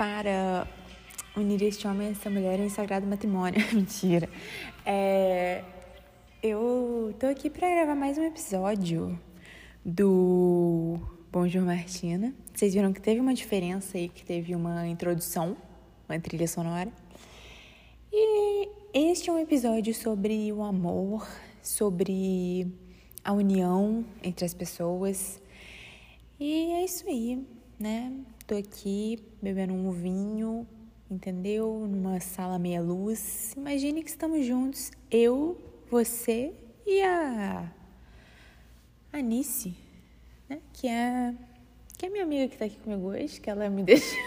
para unir este homem e essa mulher em sagrado matrimônio. Mentira. É, eu tô aqui para gravar mais um episódio do Bonjour Martina. Vocês viram que teve uma diferença aí, que teve uma introdução, uma trilha sonora. E este é um episódio sobre o amor, sobre a união entre as pessoas. E é isso aí, né? Tô aqui bebendo um vinho, entendeu? Numa sala meia luz. Imagine que estamos juntos, eu, você e a Anice, né? Que é que é minha amiga que tá aqui comigo hoje, que ela me deixou.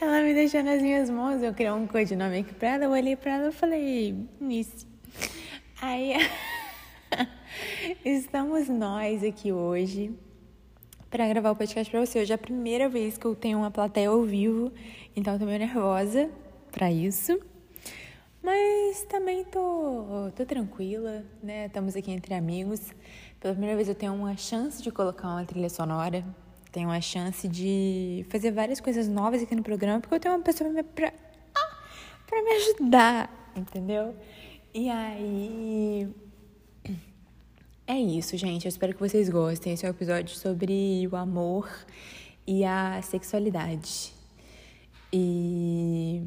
Ela me deixou nas minhas mãos, eu criei um codinome aqui pra ela, eu olhei pra ela e falei, Nice. Aí, estamos nós aqui hoje para gravar o podcast pra você. Hoje é a primeira vez que eu tenho uma plateia ao vivo, então eu tô meio nervosa pra isso. Mas também tô, tô tranquila, né? Estamos aqui entre amigos. Pela primeira vez eu tenho uma chance de colocar uma trilha sonora tenho a chance de fazer várias coisas novas aqui no programa, porque eu tenho uma pessoa pra, pra, ah, me ajudar, entendeu? E aí. É isso, gente. Eu espero que vocês gostem. Esse é um episódio sobre o amor e a sexualidade. E.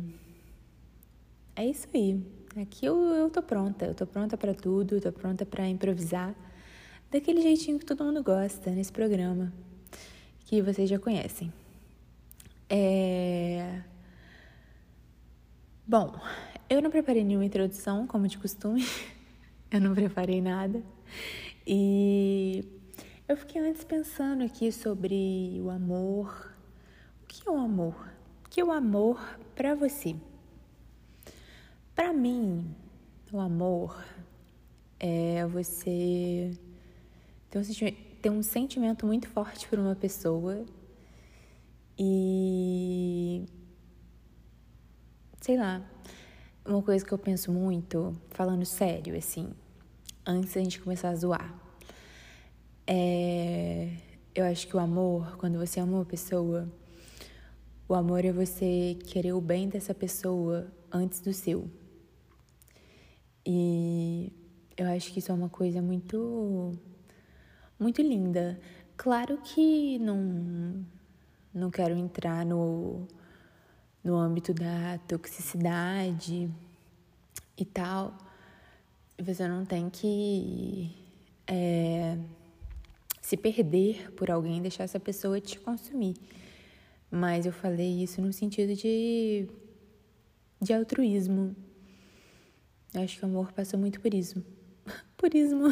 É isso aí. Aqui eu, eu tô pronta. Eu tô pronta para tudo. Tô pronta para improvisar daquele jeitinho que todo mundo gosta nesse programa que vocês já conhecem. É... Bom, eu não preparei nenhuma introdução, como de costume. eu não preparei nada. E eu fiquei antes pensando aqui sobre o amor. O que é o amor? O que é o amor para você? Para mim, o amor é você ter um ter um sentimento muito forte por uma pessoa e sei lá, uma coisa que eu penso muito, falando sério, assim, antes da gente começar a zoar, é. Eu acho que o amor, quando você ama uma pessoa, o amor é você querer o bem dessa pessoa antes do seu. E eu acho que isso é uma coisa muito muito linda. Claro que não, não quero entrar no, no âmbito da toxicidade e tal. Você não tem que é, se perder por alguém, deixar essa pessoa te consumir. Mas eu falei isso no sentido de, de altruísmo. Eu acho que o amor passa muito por isso. Por isso.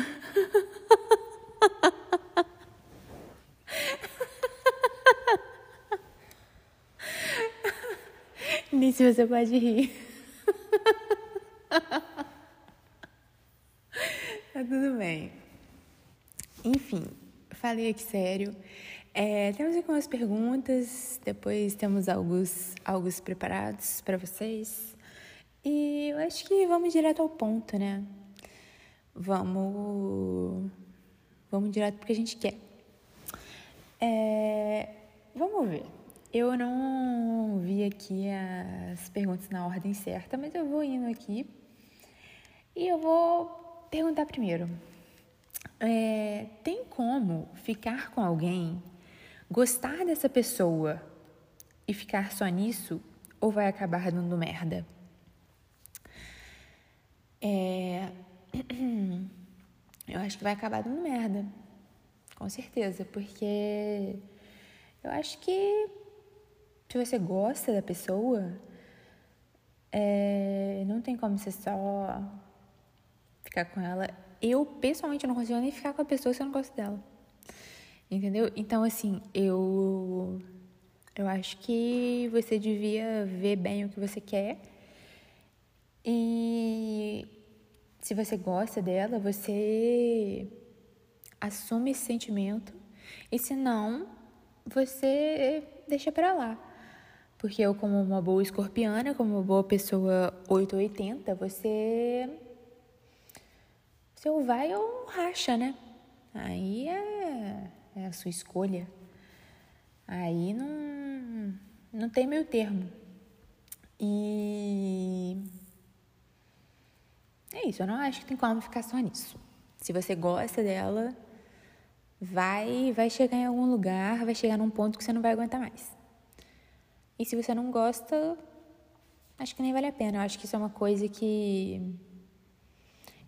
Nisso você pode rir. Bem. Enfim, falei aqui sério. É, temos aqui umas perguntas, depois temos alguns, alguns preparados para vocês. E eu acho que vamos direto ao ponto, né? Vamos Vamos direto porque a gente quer. É, vamos ver. Eu não vi aqui as perguntas na ordem certa, mas eu vou indo aqui e eu vou perguntar primeiro. É, tem como ficar com alguém, gostar dessa pessoa e ficar só nisso ou vai acabar dando merda? É. eu acho que vai acabar dando merda. Com certeza, porque eu acho que se você gosta da pessoa, é, não tem como você só ficar com ela. Eu, pessoalmente, não consigo nem ficar com a pessoa se eu não gosto dela. Entendeu? Então, assim, eu. Eu acho que você devia ver bem o que você quer. E se você gosta dela, você assume esse sentimento. E se não, você deixa para lá. Porque eu, como uma boa escorpiana, como uma boa pessoa 880, você. Você ou vai ou racha, né? Aí é, é a sua escolha. Aí não, não tem meio termo. E. É isso, eu não acho que tem como ficar só nisso. Se você gosta dela, vai, vai chegar em algum lugar, vai chegar num ponto que você não vai aguentar mais. E se você não gosta, acho que nem vale a pena. Eu acho que isso é uma coisa que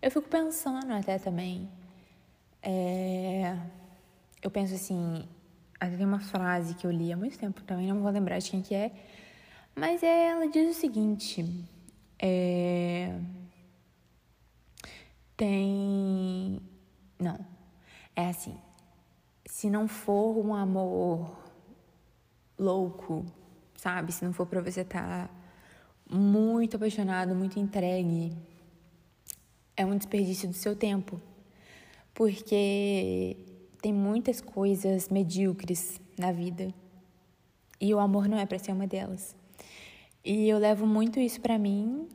eu fico pensando até também. É... Eu penso assim, até tem uma frase que eu li há muito tempo também, não vou lembrar de quem que é, mas é, ela diz o seguinte, é... tem... Não, é assim, se não for um amor louco, sabe? Se não for para você estar tá muito apaixonado, muito entregue, é um desperdício do seu tempo. Porque tem muitas coisas medíocres na vida. E o amor não é para ser uma delas. E eu levo muito isso para mim,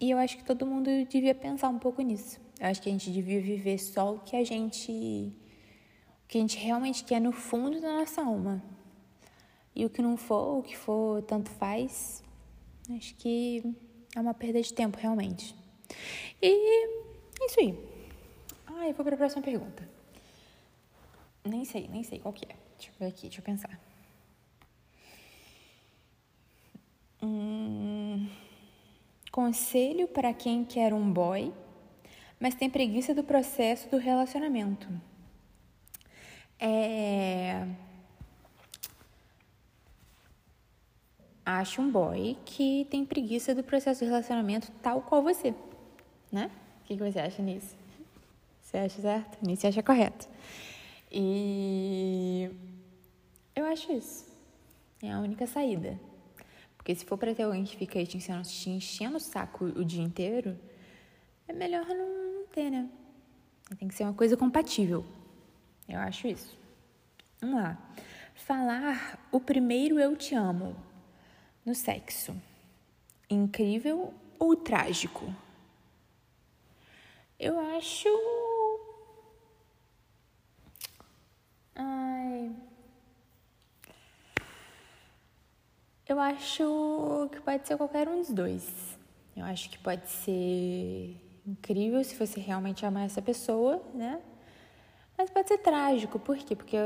e eu acho que todo mundo devia pensar um pouco nisso. Eu acho que a gente devia viver só o que a gente o que a gente realmente quer no fundo da nossa alma. E o que não for, o que for, tanto faz. Acho que é uma perda de tempo, realmente. E é isso aí. Ah, eu vou para a próxima pergunta. Nem sei, nem sei qual que é. Deixa eu ver aqui, deixa eu pensar. Hum, conselho para quem quer um boy, mas tem preguiça do processo do relacionamento. É ache um boy que tem preguiça do processo de relacionamento tal qual você, né? O que, você acha nisso? Você acha certo? Nisso você acha correto. E eu acho isso. É a única saída. Porque se for para ter alguém que fica aí te enchendo, te enchendo o saco o dia inteiro, é melhor não ter, né? Tem que ser uma coisa compatível. Eu acho isso. Vamos lá. Falar o primeiro eu te amo no sexo? Incrível ou trágico? Eu acho. Ai. Eu acho que pode ser qualquer um dos dois. Eu acho que pode ser incrível se você realmente amar essa pessoa, né? Mas pode ser trágico, por quê? Porque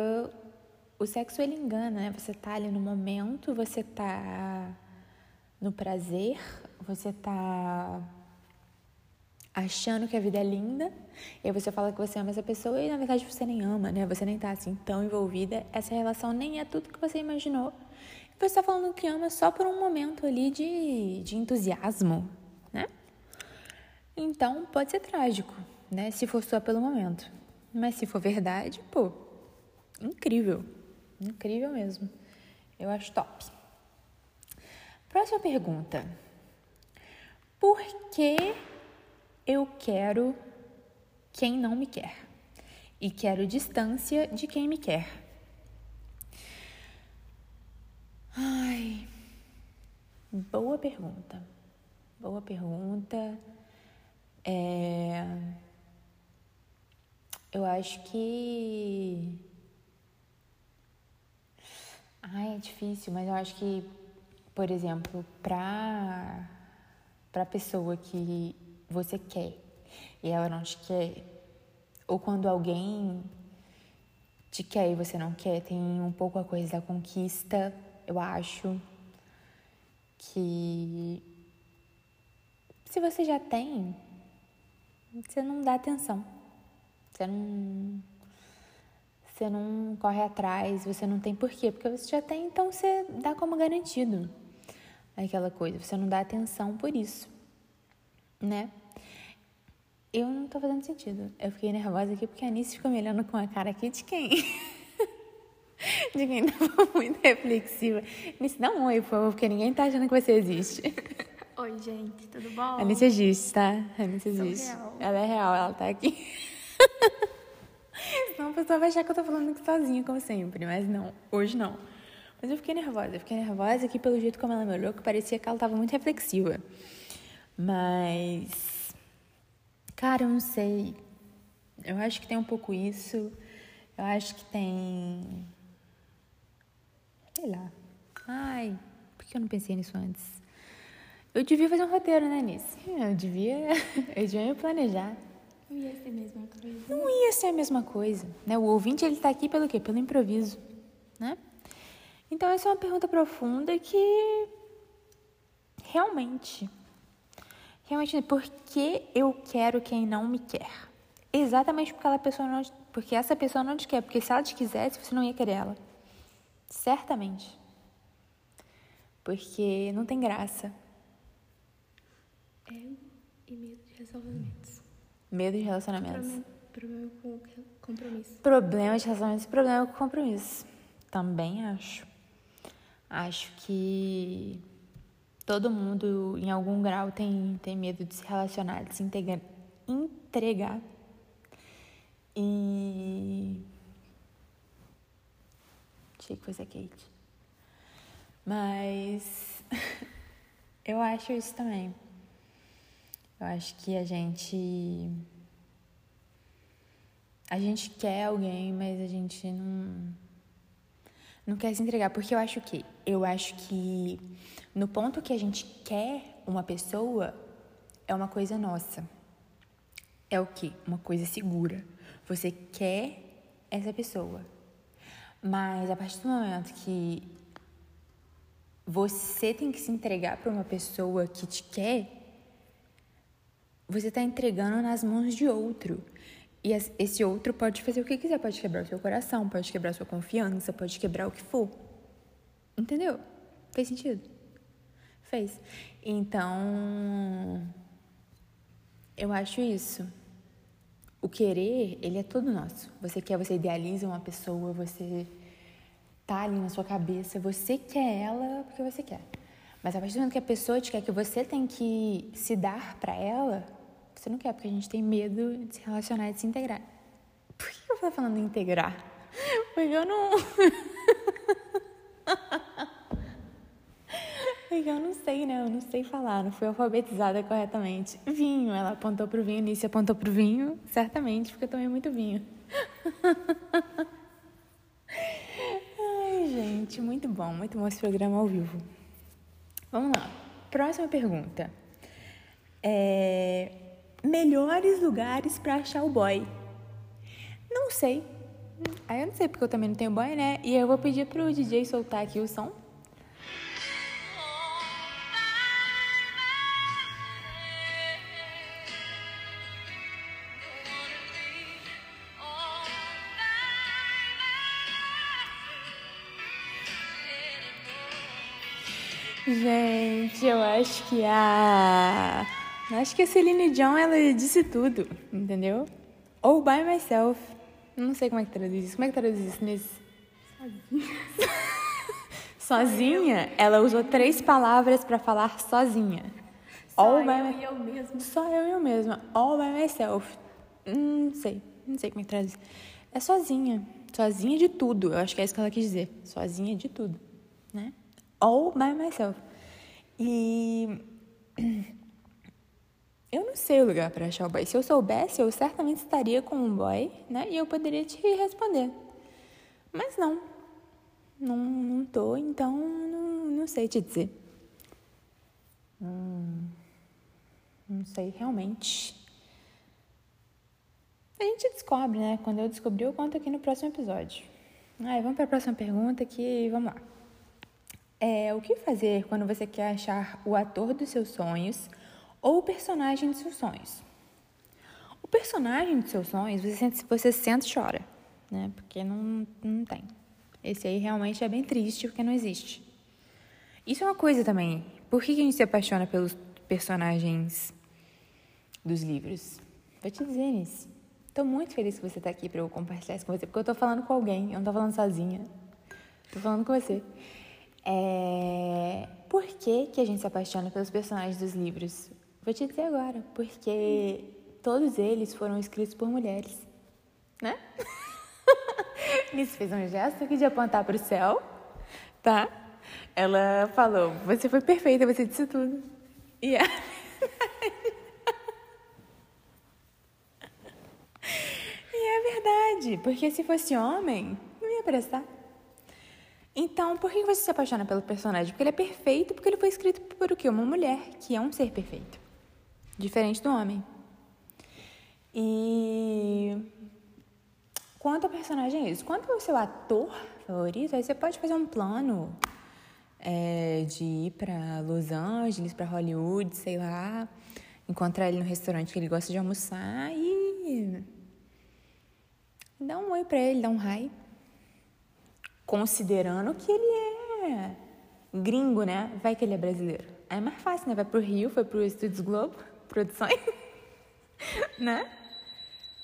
o sexo ele engana, né? Você tá ali no momento, você tá no prazer, você tá achando que a vida é linda, e aí você fala que você ama essa pessoa e na verdade você nem ama, né? Você nem tá assim tão envolvida, essa relação nem é tudo que você imaginou. E você tá falando que ama só por um momento ali de, de entusiasmo, né? Então pode ser trágico, né? Se for só pelo momento. Mas se for verdade, pô, incrível. Incrível mesmo. Eu acho top. Próxima pergunta. Por que eu quero quem não me quer? E quero distância de quem me quer? Ai, boa pergunta. Boa pergunta. É... Eu acho que Ai, é difícil, mas eu acho que, por exemplo, para para pessoa que você quer e ela não te quer, ou quando alguém te quer e você não quer, tem um pouco a coisa da conquista, eu acho que se você já tem, você não dá atenção. Você não você não corre atrás, você não tem porquê, porque você já tem, então você dá como garantido aquela coisa, você não dá atenção por isso, né? Eu não tô fazendo sentido. Eu fiquei nervosa aqui porque a Anice ficou me olhando com a cara aqui de quem? de quem tava muito reflexiva. Anice, dá um oi, por favor, porque ninguém tá achando que você existe. Oi, gente, tudo bom? A Anice existe, tá? A Anice existe. Real. Ela é real, ela tá aqui. Senão a pessoa vai achar que eu tô falando aqui sozinha, como sempre. Mas não, hoje não. Mas eu fiquei nervosa. Eu fiquei nervosa que pelo jeito como ela me olhou, que parecia que ela tava muito reflexiva. Mas. Cara, eu não sei. Eu acho que tem um pouco isso. Eu acho que tem. Sei lá. Ai, por que eu não pensei nisso antes? Eu devia fazer um roteiro, né, Nice? Eu devia. Eu devia me planejar. Não ia ser a mesma coisa. Não ia ser a mesma coisa, né? O ouvinte, ele tá aqui pelo quê? Pelo improviso, né? Então, essa é uma pergunta profunda que realmente, realmente, por que eu quero quem não me quer? Exatamente porque, pessoa não, porque essa pessoa não te quer. Porque se ela te quisesse, você não ia querer ela. Certamente. Porque não tem graça. É e medo de relacionamentos. Medo de relacionamentos. Problema, problema com compromisso. Problema de relacionamentos e problema com compromisso. Também acho. Acho que todo mundo, em algum grau, tem, tem medo de se relacionar, de se integra, entregar. E. Achei que fosse a Kate. Mas. eu acho isso também. Eu acho que a gente. A gente quer alguém, mas a gente não. Não quer se entregar. Porque eu acho que. Eu acho que no ponto que a gente quer uma pessoa, é uma coisa nossa. É o quê? Uma coisa segura. Você quer essa pessoa. Mas a partir do momento que você tem que se entregar para uma pessoa que te quer, você está entregando nas mãos de outro. E esse outro pode fazer o que quiser, pode quebrar o seu coração, pode quebrar a sua confiança, pode quebrar o que for. Entendeu? Fez sentido? Fez. Então, eu acho isso. O querer, ele é todo nosso. Você quer, você idealiza uma pessoa, você tá ali na sua cabeça, você quer ela porque você quer. Mas a partir do momento que a pessoa te quer que você tem que se dar para ela, você não quer, porque a gente tem medo de se relacionar e de se integrar. Por que eu tô falando integrar? Porque eu não. Porque eu não sei, né? Eu não sei falar, não fui alfabetizada corretamente. Vinho, ela apontou pro vinho, Nice apontou pro vinho, certamente, porque eu tomei muito vinho. Ai, gente, muito bom, muito bom esse programa ao vivo. Vamos lá. Próxima pergunta. É, melhores lugares para achar o boy? Não sei. Aí eu não sei porque eu também não tenho boy, né? E eu vou pedir pro DJ soltar aqui o som. Gente, eu acho que a Acho que a Celine Dion, ela disse tudo, entendeu? Ou by myself. Não sei como é que traduz isso. Como é que traduz isso nesse? Sozinha. sozinha? Ela usou três palavras para falar sozinha. Só All eu by... e eu mesma. Só eu e eu mesma. All by myself. Hum, não sei. Não sei como é que traduz. É sozinha. Sozinha de tudo. Eu acho que é isso que ela quis dizer. Sozinha de tudo. Né? All by myself. E eu não sei o lugar para achar o boy. Se eu soubesse, eu certamente estaria com um boy, né? E eu poderia te responder. Mas não. Não, não tô, então não, não sei te dizer. Hum, não sei realmente. A gente descobre, né? Quando eu descobrir, eu conto aqui no próximo episódio. Aí, vamos para a próxima pergunta aqui. Vamos lá. É, o que fazer quando você quer achar o ator dos seus sonhos ou o personagem de seus sonhos. O personagem de seus sonhos, você sente, você sente e chora, né? Porque não, não tem. Esse aí realmente é bem triste porque não existe. Isso é uma coisa também. Por que a gente se apaixona pelos personagens dos livros? Vou te dizer isso. Estou muito feliz que você está aqui para eu compartilhar isso com você, porque eu estou falando com alguém, eu não estou falando sozinha. Estou falando com você. É... Por que, que a gente se apaixona pelos personagens dos livros? Vou te dizer agora, porque todos eles foram escritos por mulheres, né? Nisso fez um gesto aqui de apontar para o céu. tá? Ela falou: Você foi perfeita, você disse tudo. E é. e é verdade, porque se fosse homem, não ia prestar. Então, por que você se apaixona pelo personagem? Porque ele é perfeito, porque ele foi escrito por o quê? Uma mulher, que é um ser perfeito. Diferente do homem. E quanto ao personagem é isso. Quanto ao seu ator favorito, aí você pode fazer um plano é, de ir para Los Angeles, para Hollywood, sei lá, encontrar ele no restaurante que ele gosta de almoçar e dar um oi para ele, dar um hi. Considerando que ele é gringo, né? Vai que ele é brasileiro. Aí é mais fácil, né? Vai pro Rio, foi pro Estúdios Globo, produções, né?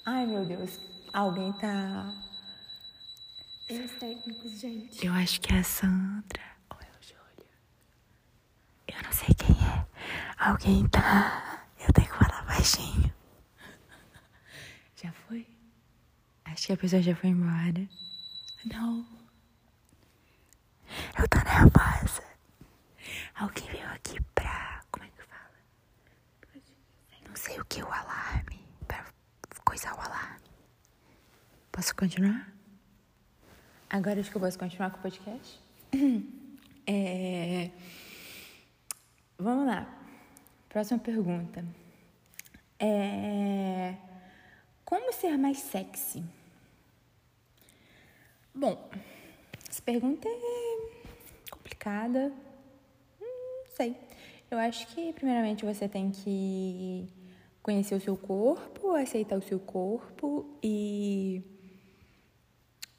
Ai, meu Deus. Alguém tá. Erros técnicos, gente. Eu acho que é a Sandra. Ou é o Júlio? Eu não sei quem é. Alguém tá. Eu tenho que falar baixinho. Já foi? Acho que a pessoa já foi embora. Não. Eu tô nervosa. Alguém veio aqui pra. Como é que fala? Não sei o que, o alarme. Pra coisar o alarme. Posso continuar? Agora acho que eu posso continuar com o podcast. É... Vamos lá. Próxima pergunta. É... Como ser mais sexy? Bom, essa pergunta é complicada. Hum, não sei. Eu acho que, primeiramente, você tem que conhecer o seu corpo, aceitar o seu corpo e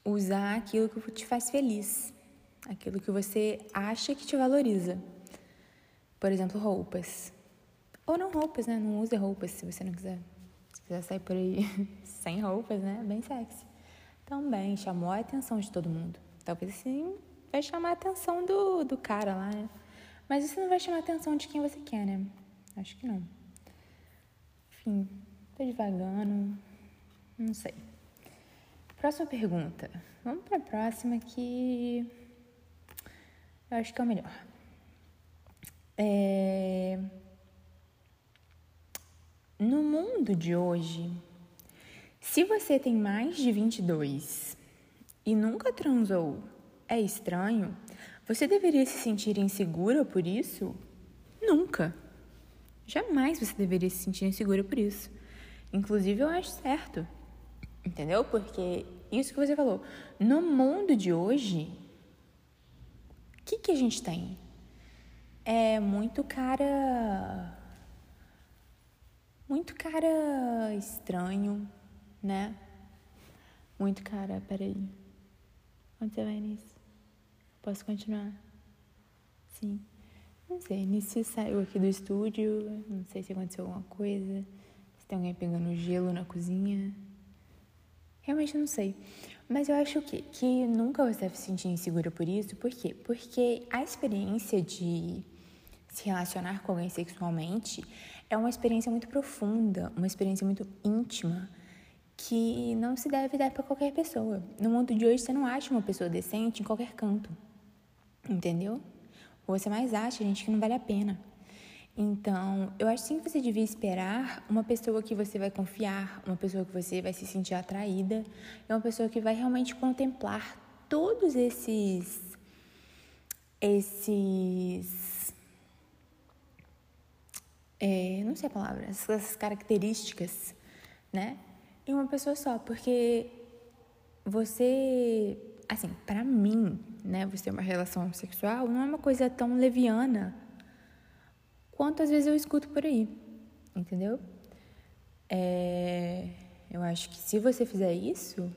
usar aquilo que te faz feliz, aquilo que você acha que te valoriza. Por exemplo, roupas. Ou não roupas, né? Não use roupas se você não quiser. Se quiser sair por aí sem roupas, né? Bem sexy. Também chamou a atenção de todo mundo. Talvez sim vai chamar a atenção do, do cara lá, né? Mas isso não vai chamar a atenção de quem você quer, né? Acho que não. Enfim, tô devagando. Não sei. Próxima pergunta. Vamos para a próxima que eu acho que é o melhor. É... No mundo de hoje, se você tem mais de 22 e nunca transou, é estranho? Você deveria se sentir insegura por isso? Nunca. Jamais você deveria se sentir insegura por isso. Inclusive, eu acho certo. Entendeu? Porque isso que você falou. No mundo de hoje, o que, que a gente tem? É muito cara. Muito cara estranho, né? Muito cara. Peraí. Onde você vai nisso? Posso continuar? Sim. Não sei. Nisso saiu aqui do estúdio. Não sei se aconteceu alguma coisa. Se tem alguém pegando gelo na cozinha. Realmente não sei. Mas eu acho que, que nunca você deve se sentir insegura por isso. Por quê? Porque a experiência de se relacionar com alguém sexualmente é uma experiência muito profunda, uma experiência muito íntima que não se deve dar para qualquer pessoa. No mundo de hoje você não acha uma pessoa decente em qualquer canto. Entendeu? Ou você mais acha, gente, que não vale a pena. Então, eu acho sim que você devia esperar uma pessoa que você vai confiar, uma pessoa que você vai se sentir atraída, é uma pessoa que vai realmente contemplar todos esses esses é, não sei a palavra, essas características, né? Em uma pessoa só, porque você, assim, para mim, né, você ter uma relação sexual não é uma coisa tão leviana quanto às vezes eu escuto por aí, entendeu? É, eu acho que se você fizer isso,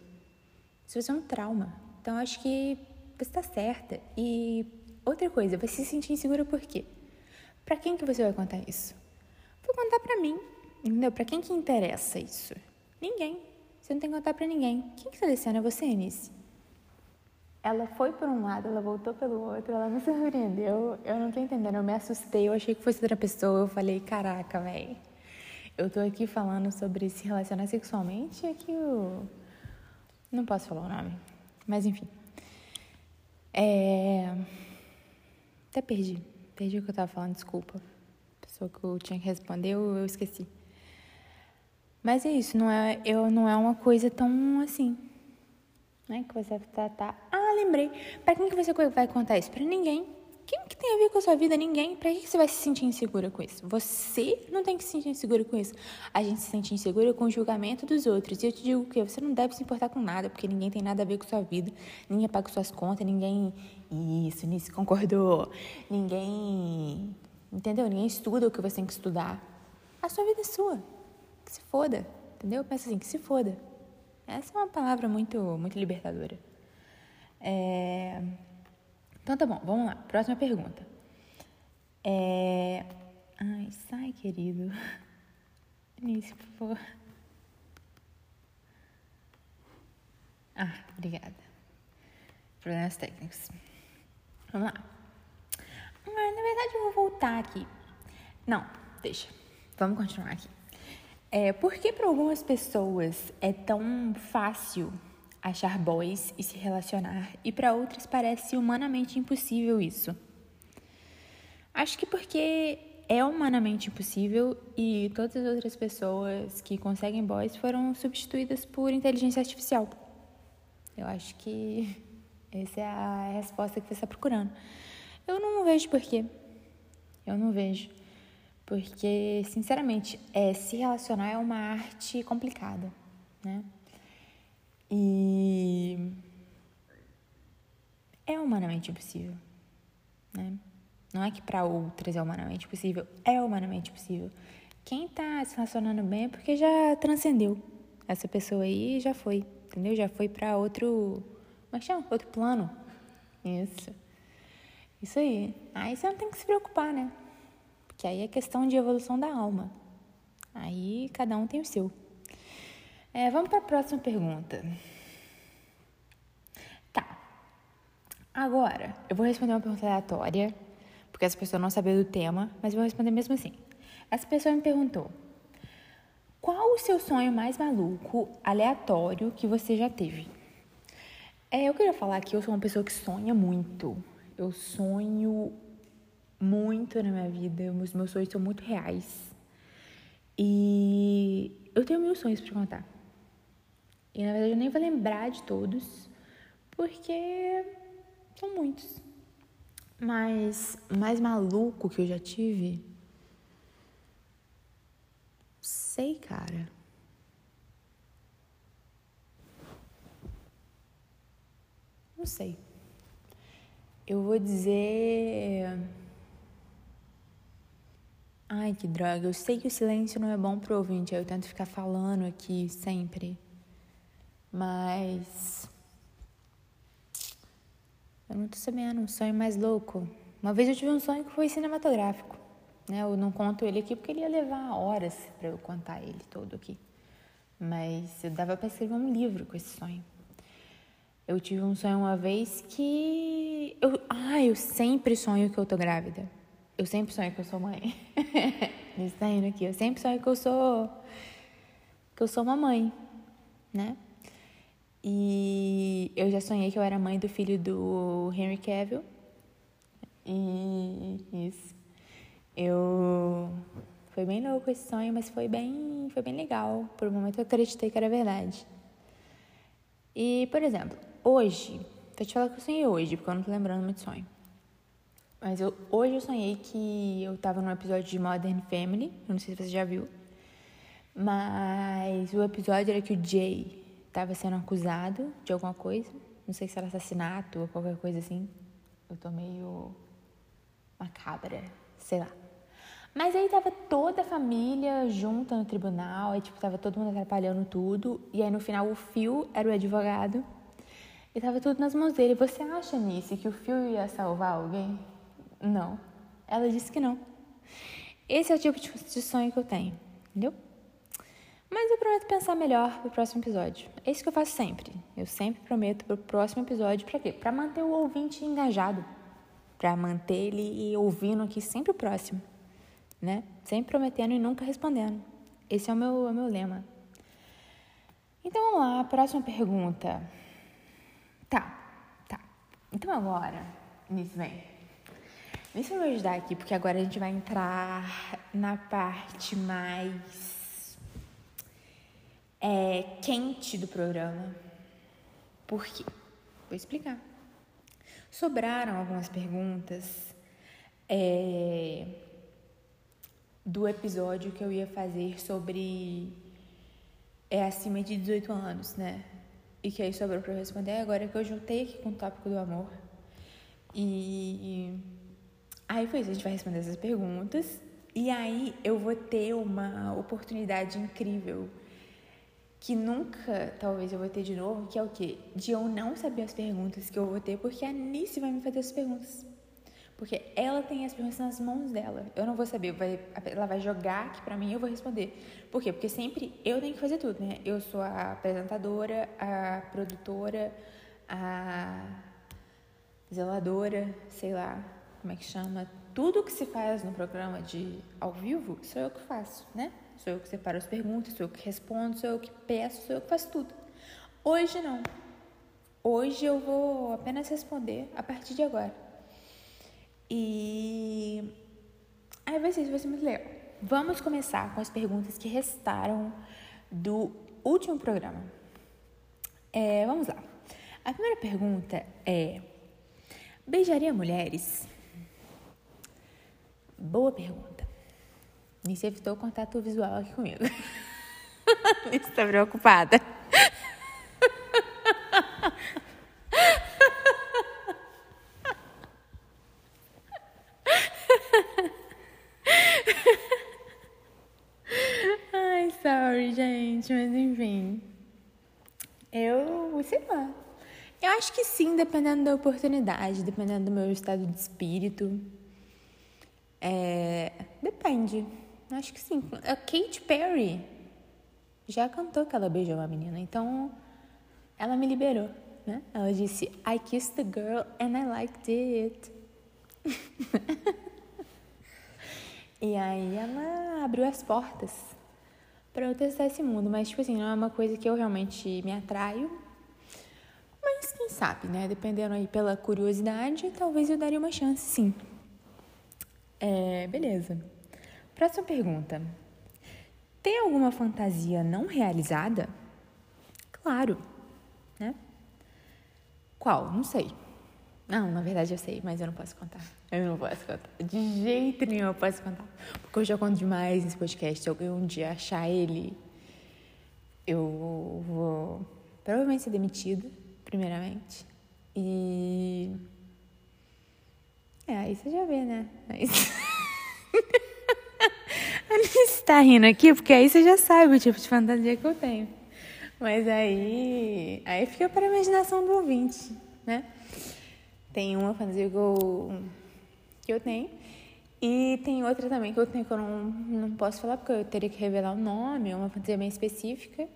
isso vai ser um trauma. Então, acho que você está certa. E outra coisa, você se sentir insegura por quê? Para quem que você vai contar isso? Vou contar para mim, entendeu? Para quem que interessa isso? Ninguém. Você não tem que contar para ninguém. Quem que está descendo é você, Anice. Ela foi por um lado, ela voltou pelo outro, ela me surpreendeu. Eu não tô entendendo, eu me assustei, eu achei que fosse outra pessoa. Eu falei, caraca, velho. Eu tô aqui falando sobre se relacionar sexualmente e aqui eu. Não posso falar o nome. Mas enfim. É... Até perdi. Perdi o que eu tava falando, desculpa. A pessoa que eu tinha que responder, eu, eu esqueci. Mas é isso, não é, eu, não é uma coisa tão assim. Né? Que você vai tratar. Ah, lembrei. Pra quem que você vai contar isso? Pra ninguém. Quem que tem a ver com a sua vida? Ninguém. Pra que você vai se sentir insegura com isso? Você não tem que se sentir insegura com isso. A gente se sente insegura com o julgamento dos outros. E eu te digo que você não deve se importar com nada, porque ninguém tem nada a ver com a sua vida. Ninguém paga suas contas, ninguém. Isso, nisso concordou. Ninguém. Entendeu? Ninguém estuda o que você tem que estudar. A sua vida é sua que se foda, entendeu? Pensa assim, que se foda. Essa é uma palavra muito, muito libertadora. É... Então tá bom, vamos lá. Próxima pergunta. É... Ai, sai, querido. Início, por favor. Ah, obrigada. Problemas técnicos. Vamos lá. Ah, na verdade, eu vou voltar aqui. Não, deixa. Vamos continuar aqui. É, por que para algumas pessoas é tão fácil achar boys e se relacionar e para outras parece humanamente impossível isso? Acho que porque é humanamente impossível e todas as outras pessoas que conseguem boys foram substituídas por inteligência artificial. Eu acho que essa é a resposta que você está procurando. Eu não vejo porquê. Eu não vejo. Porque, sinceramente, é, se relacionar é uma arte complicada, né? E é humanamente impossível, né? Não é que para outras é humanamente possível, é humanamente possível. Quem tá se relacionando bem é porque já transcendeu. Essa pessoa aí já foi, entendeu? Já foi para outro, como é chama? Outro plano. Isso. Isso aí. Aí você não tem que se preocupar, né? que aí é questão de evolução da alma. Aí cada um tem o seu. É, vamos para a próxima pergunta. Tá. Agora, eu vou responder uma pergunta aleatória, porque essa pessoa não sabia do tema, mas eu vou responder mesmo assim. Essa pessoa me perguntou: Qual o seu sonho mais maluco, aleatório que você já teve? É, eu queria falar que eu sou uma pessoa que sonha muito. Eu sonho muito na minha vida, os meus sonhos são muito reais. E eu tenho mil sonhos para contar. E na verdade eu nem vou lembrar de todos, porque são muitos. Mas mais maluco que eu já tive. Sei, cara. Não sei. Eu vou dizer Ai, que droga. Eu sei que o silêncio não é bom pro ouvinte, eu tento ficar falando aqui sempre. Mas. Eu não tô sabendo, um sonho mais louco. Uma vez eu tive um sonho que foi cinematográfico. Né? Eu não conto ele aqui porque ele ia levar horas para eu contar ele todo aqui. Mas eu dava para escrever um livro com esse sonho. Eu tive um sonho uma vez que. Eu... Ah, eu sempre sonho que eu tô grávida. Eu sempre sonho que eu sou mãe. Isso tá indo aqui. Eu sempre sonho que eu sou. que eu sou uma mãe, né? E eu já sonhei que eu era mãe do filho do Henry Cavill. E isso. Eu. Foi bem louco esse sonho, mas foi bem, foi bem legal. Por um momento eu acreditei que era verdade. E, por exemplo, hoje, vou te falar que eu sonhei hoje, porque eu não tô lembrando muito sonho. Mas eu, hoje eu sonhei que eu tava num episódio de Modern Family, não sei se você já viu. Mas o episódio era que o Jay tava sendo acusado de alguma coisa. Não sei se era assassinato ou qualquer coisa assim. Eu tô meio macabra, sei lá. Mas aí tava toda a família junta no tribunal, aí tipo, tava todo mundo atrapalhando tudo. E aí no final o Phil era o advogado. E tava tudo nas mãos dele. Você acha, Nice, que o Phil ia salvar alguém? Não. Ela disse que não. Esse é o tipo de sonho que eu tenho, entendeu? Mas eu prometo pensar melhor pro próximo episódio. É isso que eu faço sempre. Eu sempre prometo pro próximo episódio para quê? Para manter o ouvinte engajado, para manter ele ouvindo aqui sempre o próximo, né? Sempre prometendo e nunca respondendo. Esse é o meu, é o meu lema. Então vamos lá, próxima pergunta. Tá, tá. Então agora, nisso vem. Nisso eu vou ajudar aqui, porque agora a gente vai entrar na parte mais é, quente do programa. Por quê? Vou explicar. Sobraram algumas perguntas é, do episódio que eu ia fazer sobre é acima de 18 anos, né? E que aí sobrou para eu responder agora que eu juntei aqui com o tópico do amor. E aí foi isso, a gente vai responder essas perguntas. E aí eu vou ter uma oportunidade incrível que nunca, talvez eu vou ter de novo, que é o quê? De eu não saber as perguntas que eu vou ter, porque a Nice vai me fazer as perguntas. Porque ela tem as perguntas nas mãos dela. Eu não vou saber, vai, ela vai jogar aqui pra mim e eu vou responder. Por quê? Porque sempre eu tenho que fazer tudo, né? Eu sou a apresentadora, a produtora, a zeladora, sei lá como é que chama. Tudo que se faz no programa de ao vivo, sou eu que faço, né? Sou eu que separo as perguntas, sou eu que respondo, sou eu que peço, sou eu que faço tudo. Hoje não. Hoje eu vou apenas responder a partir de agora. E aí vai ser, vai ser muito legal. Vamos começar com as perguntas que restaram do último programa. É, vamos lá. A primeira pergunta é: beijaria mulheres? Boa pergunta. Nisso evitou contato visual aqui comigo. Nisso tá preocupada. gente, mas enfim. Eu, sei lá. Eu acho que sim, dependendo da oportunidade, dependendo do meu estado de espírito. É, depende. Acho que sim. A Kate Perry já cantou que ela beijou uma menina, então ela me liberou, né? Ela disse: I kissed the girl and I liked it. e aí ela abriu as portas para eu testar esse mundo. Mas, tipo assim, não é uma coisa que eu realmente me atraio. Mas quem sabe, né? Dependendo aí pela curiosidade, talvez eu daria uma chance, sim. É, beleza. Próxima pergunta. Tem alguma fantasia não realizada? Claro, né? Qual? Não sei. Não, na verdade eu sei, mas eu não posso contar. Eu não posso contar. De jeito nenhum eu posso contar. Porque eu já conto demais nesse podcast. Se alguém um dia achar ele, eu vou provavelmente ser demitida, primeiramente. E. É, aí você já vê, né? Aí... Alice tá rindo aqui, porque aí você já sabe o tipo de fantasia que eu tenho. Mas aí. Aí fica para a imaginação do ouvinte, né? Tem uma fantasia que eu, que eu tenho. E tem outra também que eu tenho que eu não, não posso falar porque eu teria que revelar o nome, é uma fantasia bem específica.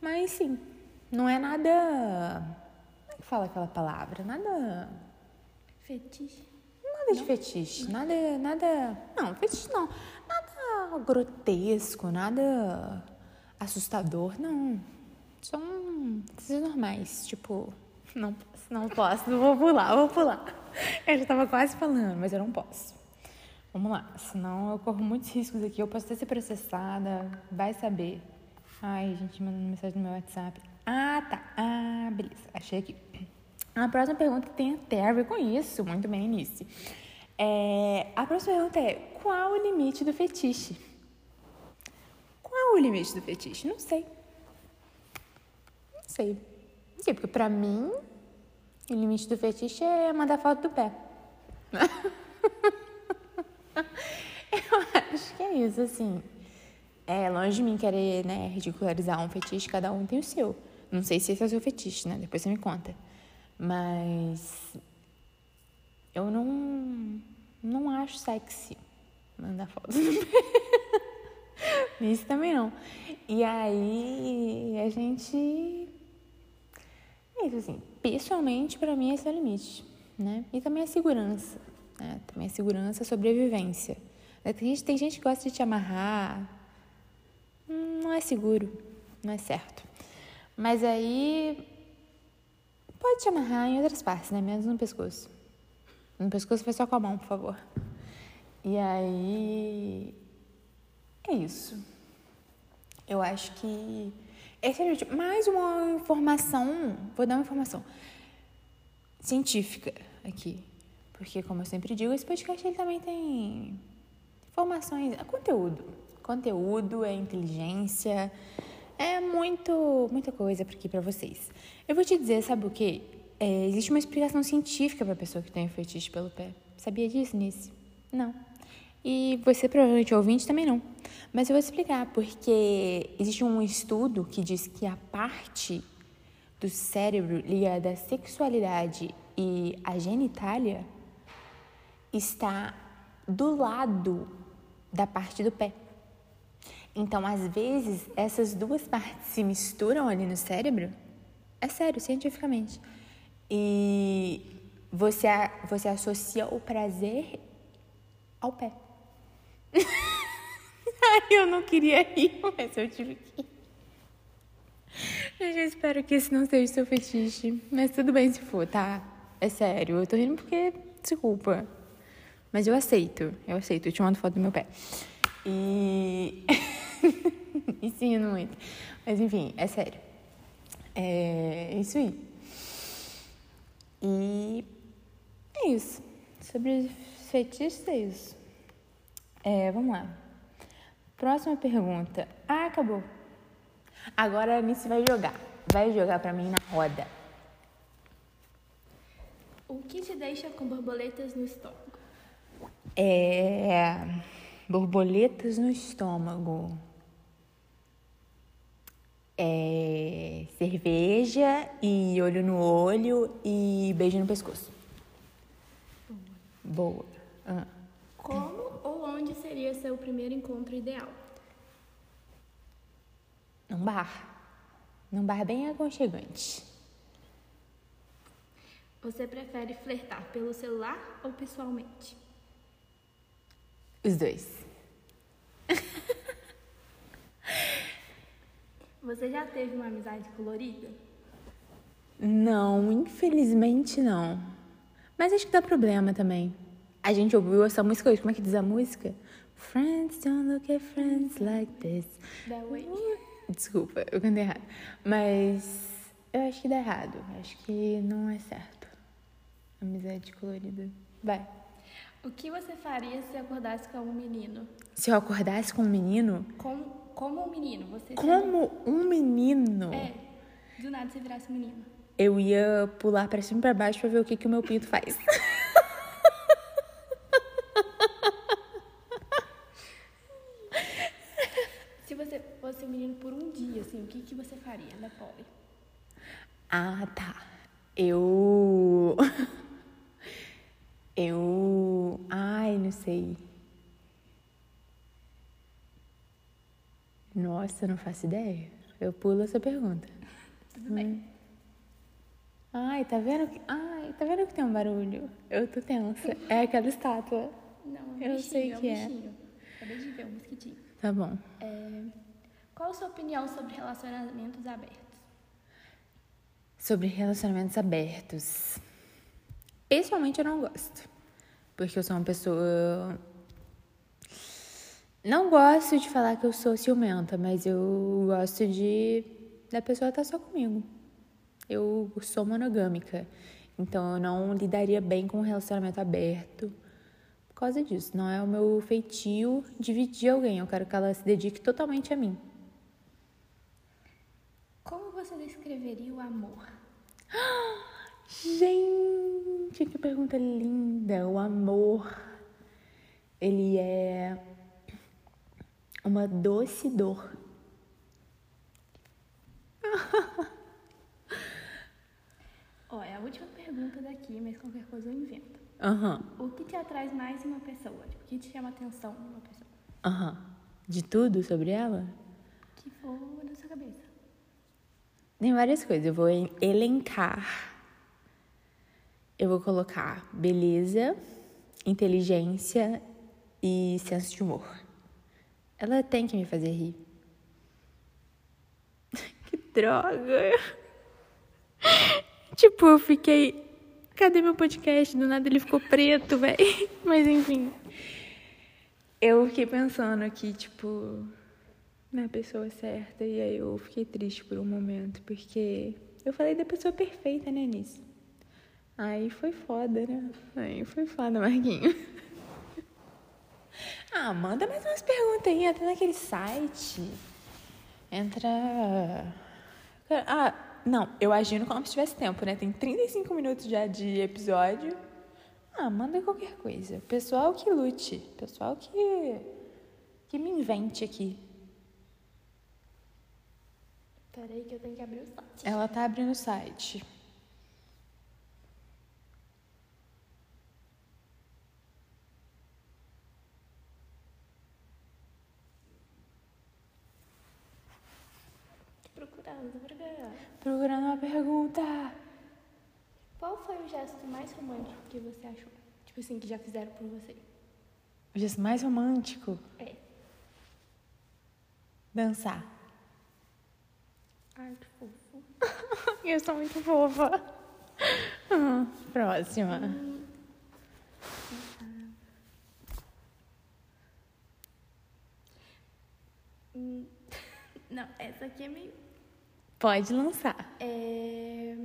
Mas sim, não é nada. Como é que fala aquela palavra? Nada. Fetiche. Nada de não? fetiche. Nada. Nada. Não, fetiche não. Nada grotesco, nada assustador, não. São coisas normais, tipo, não não posso, não vou pular, vou pular. Eu já estava quase falando, mas eu não posso. Vamos lá, senão eu corro muitos riscos aqui. Eu posso até ser processada, vai saber. Ai, gente, mandando mensagem no meu WhatsApp. Ah, tá. Ah, beleza. Achei aqui. A próxima pergunta tem até a ver com isso. Muito bem, Nice. É, a próxima pergunta é: qual o limite do fetiche? Qual o limite do fetiche? Não sei. Não sei. Não sei, porque pra mim o limite do fetiche é mandar foto do pé. Eu acho que é isso, assim. É longe de mim querer, né, ridicularizar um fetiche, cada um tem o seu. Não sei se esse é o seu fetiche, né? Depois você me conta. Mas eu não não acho sexy mandar foto do pé. Isso também não. E aí a gente é isso assim, pessoalmente, para mim, esse é o limite, né? E também a segurança, né? Também a segurança, a sobrevivência. Tem gente, tem gente que gosta de te amarrar, não é seguro, não é certo. Mas aí Pode te amarrar em outras partes, né? Menos no pescoço. No pescoço foi só com a mão, por favor. E aí. É isso. Eu acho que. Esse é o mais uma informação. Vou dar uma informação científica aqui. Porque, como eu sempre digo, esse podcast ele também tem informações. É conteúdo. Conteúdo, é inteligência. É muito, muita coisa aqui para vocês. Eu vou te dizer, sabe o que? É, existe uma explicação científica para pessoa que tem fetiche pelo pé. Sabia disso, Nice? Não. E você, provavelmente, ouvinte, também não. Mas eu vou explicar, porque existe um estudo que diz que a parte do cérebro ligada à sexualidade e à genitália está do lado da parte do pé. Então, às vezes, essas duas partes se misturam ali no cérebro. É sério, cientificamente. E você, você associa o prazer ao pé. Ai, eu não queria rir, mas eu tive que. Eu espero que esse não seja seu fetiche. Mas tudo bem se for, tá? É sério. Eu tô rindo porque. Desculpa. Mas eu aceito. Eu aceito. Eu te mando foto do meu pé. E. Ensino muito. Mas enfim, é sério. É isso aí. E é isso. Sobre fetiches é isso. É, vamos lá. Próxima pergunta. Ah, acabou. Agora a Nice vai jogar. Vai jogar pra mim na roda. O que te deixa com borboletas no estômago? É. Borboletas no estômago. É, cerveja e olho no olho e beijo no pescoço. Boa. Ah. Como ou onde seria seu primeiro encontro ideal? Num bar. Num bar bem aconchegante. Você prefere flertar pelo celular ou pessoalmente? Os dois. Você já teve uma amizade colorida? Não, infelizmente não. Mas acho que dá problema também. A gente ouviu essa música hoje. Como é que diz a música? Friends don't look at friends like this. That way. Desculpa, eu cantei errado. Mas eu acho que dá errado. Acho que não é certo. Amizade colorida. Vai. O que você faria se acordasse com um menino? Se eu acordasse com um menino, Com, como um menino? Você como um menino, É. Do nada você virasse um menino. eu ia pular pra cima e pra baixo pra ver o que, que o meu pinto faz. Se você fosse um menino por um dia, assim, o que, que você faria da Polly? Ah, tá. Eu. Eu. Ai, não sei. Nossa, não faço ideia. Eu pulo essa pergunta. Tudo bem. Ai, tá vendo que. Ai, tá vendo que tem um barulho? Eu tô tensa. É aquela estátua. Não, é um Eu bichinho, sei é um que é. bichinho. Acabei de ver um mosquitinho. Tá bom. É, Qual a sua opinião sobre relacionamentos abertos? Sobre relacionamentos abertos. Pessoalmente eu não gosto. Porque eu sou uma pessoa. Não gosto de falar que eu sou ciumenta, mas eu gosto de. da pessoa estar só comigo. Eu sou monogâmica. Então eu não lidaria bem com um relacionamento aberto por causa disso. Não é o meu feitio dividir alguém. Eu quero que ela se dedique totalmente a mim. Como você descreveria o amor? Gente, que pergunta linda. O amor, ele é uma doce dor. Ó, é a última pergunta daqui, mas qualquer coisa eu invento. Aham, O que te atrai mais em uma pessoa? Tipo, o que te chama atenção em uma pessoa? aham. De tudo sobre ela? Que for na sua cabeça. Tem várias coisas. Eu vou en- elencar. Eu vou colocar beleza, inteligência e senso de humor. Ela tem que me fazer rir. que droga! tipo, eu fiquei. Cadê meu podcast? Do nada ele ficou preto, velho. Mas enfim. Eu fiquei pensando aqui, tipo, na pessoa certa. E aí eu fiquei triste por um momento, porque eu falei da pessoa perfeita, né, nisso. Aí foi foda, né? Aí foi foda, Marquinho. Ah, manda mais umas perguntas aí, até naquele site. Entra. Ah, não, eu agindo como se tivesse tempo, né? Tem 35 minutos já de episódio. Ah, manda qualquer coisa. Pessoal que lute. Pessoal que. que me invente aqui. Peraí que eu tenho que abrir o site. Ela tá abrindo o site. Procurando, uma pergunta. Qual foi o gesto mais romântico que você achou? Tipo assim, que já fizeram por você? O gesto mais romântico? É. Dançar. Ai, que fofo. Eu sou muito fofa. Hum, próxima. Hum, Não, essa aqui é meio. Pode lançar. É.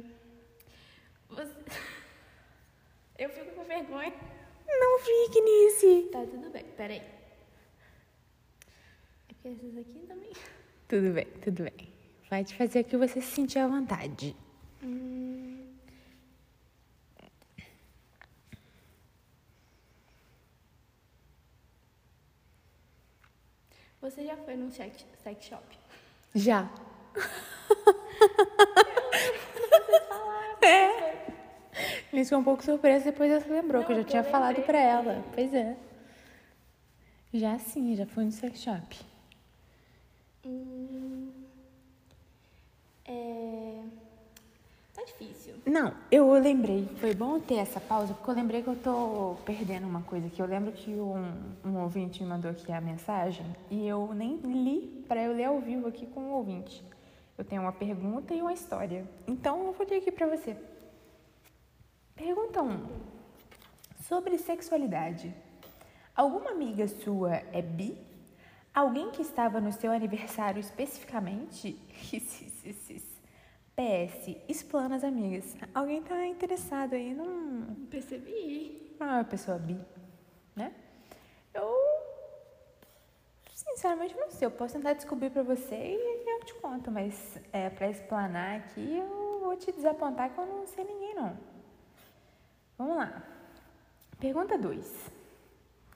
Você. Eu fico com vergonha. Não fique nisso. Tá, tudo bem, peraí. É porque essas aqui também. Tudo bem, tudo bem. Vai te fazer o que você se sentir à vontade. Hum. Você já foi num sex shop? Já. é. Liz ficou um pouco surpresa, depois ela se lembrou Não, que eu já tinha eu falado pra ela. Pois é. Já sim, já fui no sex shop. Hum. É. Tá difícil. Não, eu lembrei. Foi bom ter essa pausa, porque eu lembrei que eu tô perdendo uma coisa que eu lembro que um, um ouvinte me mandou aqui a mensagem e eu nem li para eu ler ao vivo aqui com o ouvinte. Eu tenho uma pergunta e uma história. Então eu vou ler aqui para você. Pergunta 1. Um. Sobre sexualidade. Alguma amiga sua é bi? Alguém que estava no seu aniversário especificamente? PS, explana as amigas. Alguém tá interessado aí num. Percebi. Não é uma pessoa bi, né? Eu. Sinceramente, não sei. Eu posso tentar descobrir pra você e eu te conto, mas é, pra explanar aqui, eu vou te desapontar que eu não sei ninguém, não. Vamos lá. Pergunta 2.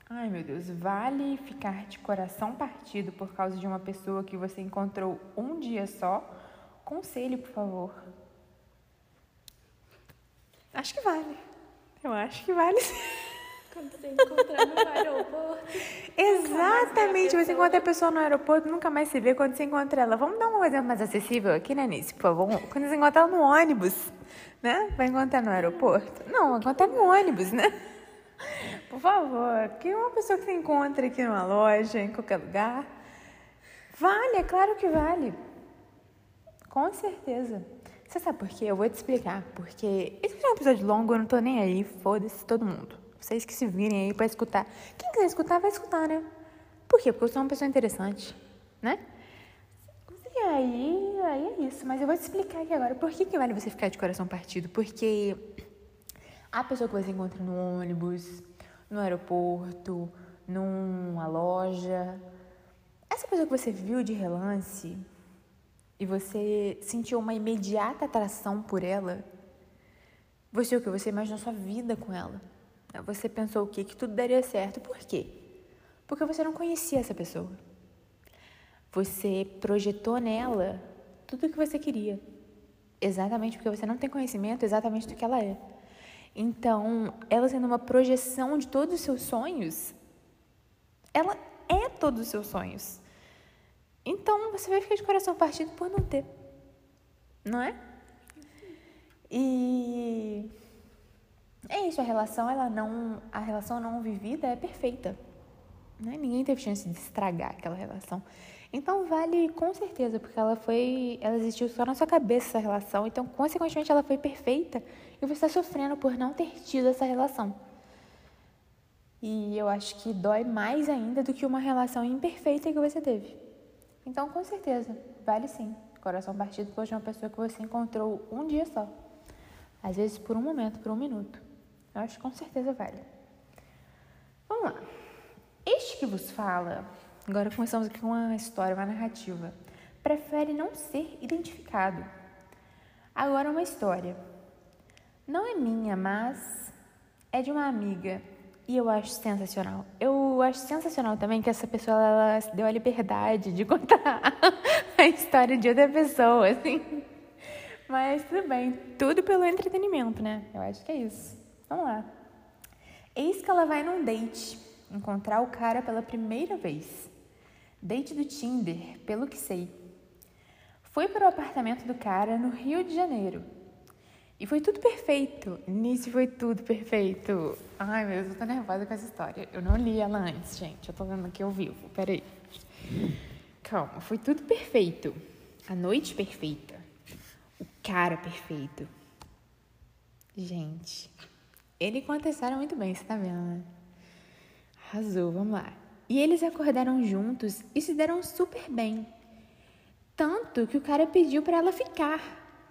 Ai, meu Deus, vale ficar de coração partido por causa de uma pessoa que você encontrou um dia só? Conselho, por favor. Acho que vale. Eu acho que vale. Quando você encontrar no aeroporto. Exatamente. Você encontra a pessoa no aeroporto, nunca mais se vê quando você encontra ela. Vamos dar um exemplo mais acessível aqui, né, Nice? Por favor. Quando você encontra ela no ônibus, né? Vai encontrar no aeroporto? Não, encontrar no ônibus, né? Por favor, que uma pessoa que você encontra aqui numa loja, em qualquer lugar. Vale, é claro que vale. Com certeza. Você sabe por quê? Eu vou te explicar. Porque esse é um episódio longo, eu não tô nem aí. Foda-se todo mundo. Vocês que se virem aí pra escutar. Quem quiser escutar, vai escutar, né? Por quê? Porque eu sou uma pessoa interessante, né? E aí, aí é isso. Mas eu vou te explicar aqui agora. Por que, que vale você ficar de coração partido? Porque a pessoa que você encontra no ônibus, no aeroporto, numa loja, essa pessoa que você viu de relance e você sentiu uma imediata atração por ela, você o que? Você imaginou sua vida com ela. Você pensou o quê? Que tudo daria certo. Por quê? Porque você não conhecia essa pessoa. Você projetou nela tudo o que você queria. Exatamente porque você não tem conhecimento exatamente do que ela é. Então, ela sendo uma projeção de todos os seus sonhos, ela é todos os seus sonhos. Então, você vai ficar de coração partido por não ter. Não é? E é isso, a relação ela não, a relação não vivida é perfeita. Né? Ninguém teve chance de estragar aquela relação. Então vale com certeza, porque ela foi. Ela existiu só na sua cabeça essa relação. Então, consequentemente, ela foi perfeita e você está sofrendo por não ter tido essa relação. E eu acho que dói mais ainda do que uma relação imperfeita que você teve. Então, com certeza, vale sim. Coração partido por uma pessoa que você encontrou um dia só. Às vezes por um momento, por um minuto. Eu acho que com certeza vale. Vamos lá. Este que vos fala, agora começamos aqui com uma história, uma narrativa. Prefere não ser identificado. Agora uma história. Não é minha, mas é de uma amiga e eu acho sensacional. Eu acho sensacional também que essa pessoa ela deu a liberdade de contar a história de outra pessoa, assim. Mas tudo bem, tudo pelo entretenimento, né? Eu acho que é isso. Vamos lá. Eis que ela vai num date, encontrar o cara pela primeira vez. Date do Tinder, pelo que sei. Foi para o apartamento do cara no Rio de Janeiro. E foi tudo perfeito. Nisso foi tudo perfeito. Ai, meu Deus, eu tô nervosa com essa história. Eu não li ela antes, gente. Eu tô vendo aqui ao vivo. Peraí. Calma, foi tudo perfeito. A noite perfeita. O cara perfeito. Gente, ele contestaram muito bem, você tá vendo, né? Arrasou, vamos lá. E eles acordaram juntos e se deram super bem. Tanto que o cara pediu para ela ficar.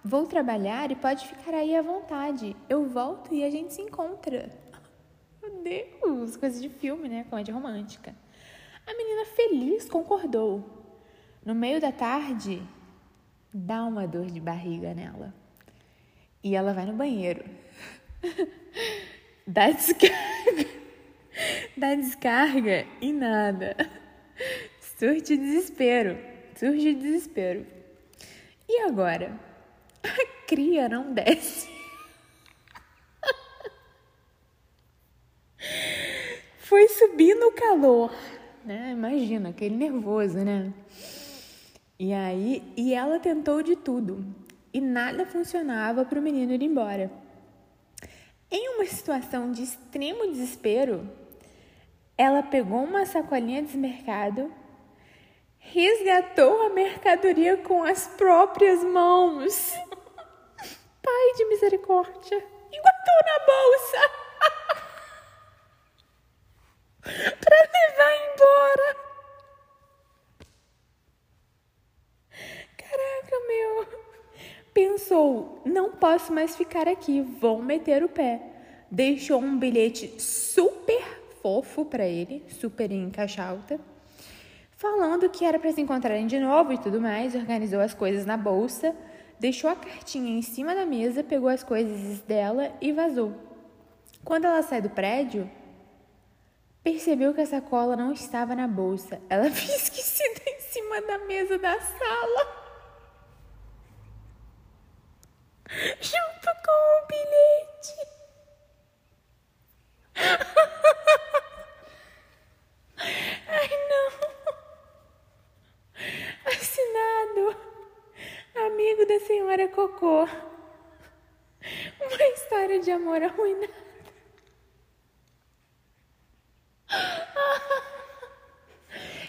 Vou trabalhar e pode ficar aí à vontade. Eu volto e a gente se encontra. Meu Deus, coisa de filme, né? Comédia romântica. A menina feliz concordou. No meio da tarde, dá uma dor de barriga nela. E ela vai no banheiro. dá descarga. dá descarga e nada. Surge desespero. Surge desespero. E agora? A cria não desce. Foi subindo o calor, né? Imagina, aquele nervoso, né? E aí, e ela tentou de tudo e nada funcionava para o menino ir embora. Em uma situação de extremo desespero, ela pegou uma sacolinha de mercado, resgatou a mercadoria com as próprias mãos Pai de misericórdia, e botou na bolsa para levar embora. Caraca, meu. Pensou, não posso mais ficar aqui, vou meter o pé. Deixou um bilhete super fofo para ele, super em caixa alta, falando que era para se encontrarem de novo e tudo mais. Organizou as coisas na bolsa deixou a cartinha em cima da mesa, pegou as coisas dela e vazou. Quando ela sai do prédio, percebeu que a sacola não estava na bolsa. Ela havia esquecido em cima da mesa da sala. Junto com o bilhete. Ai, não. Assinado amigo da senhora Cocô. Uma história de amor arruinado.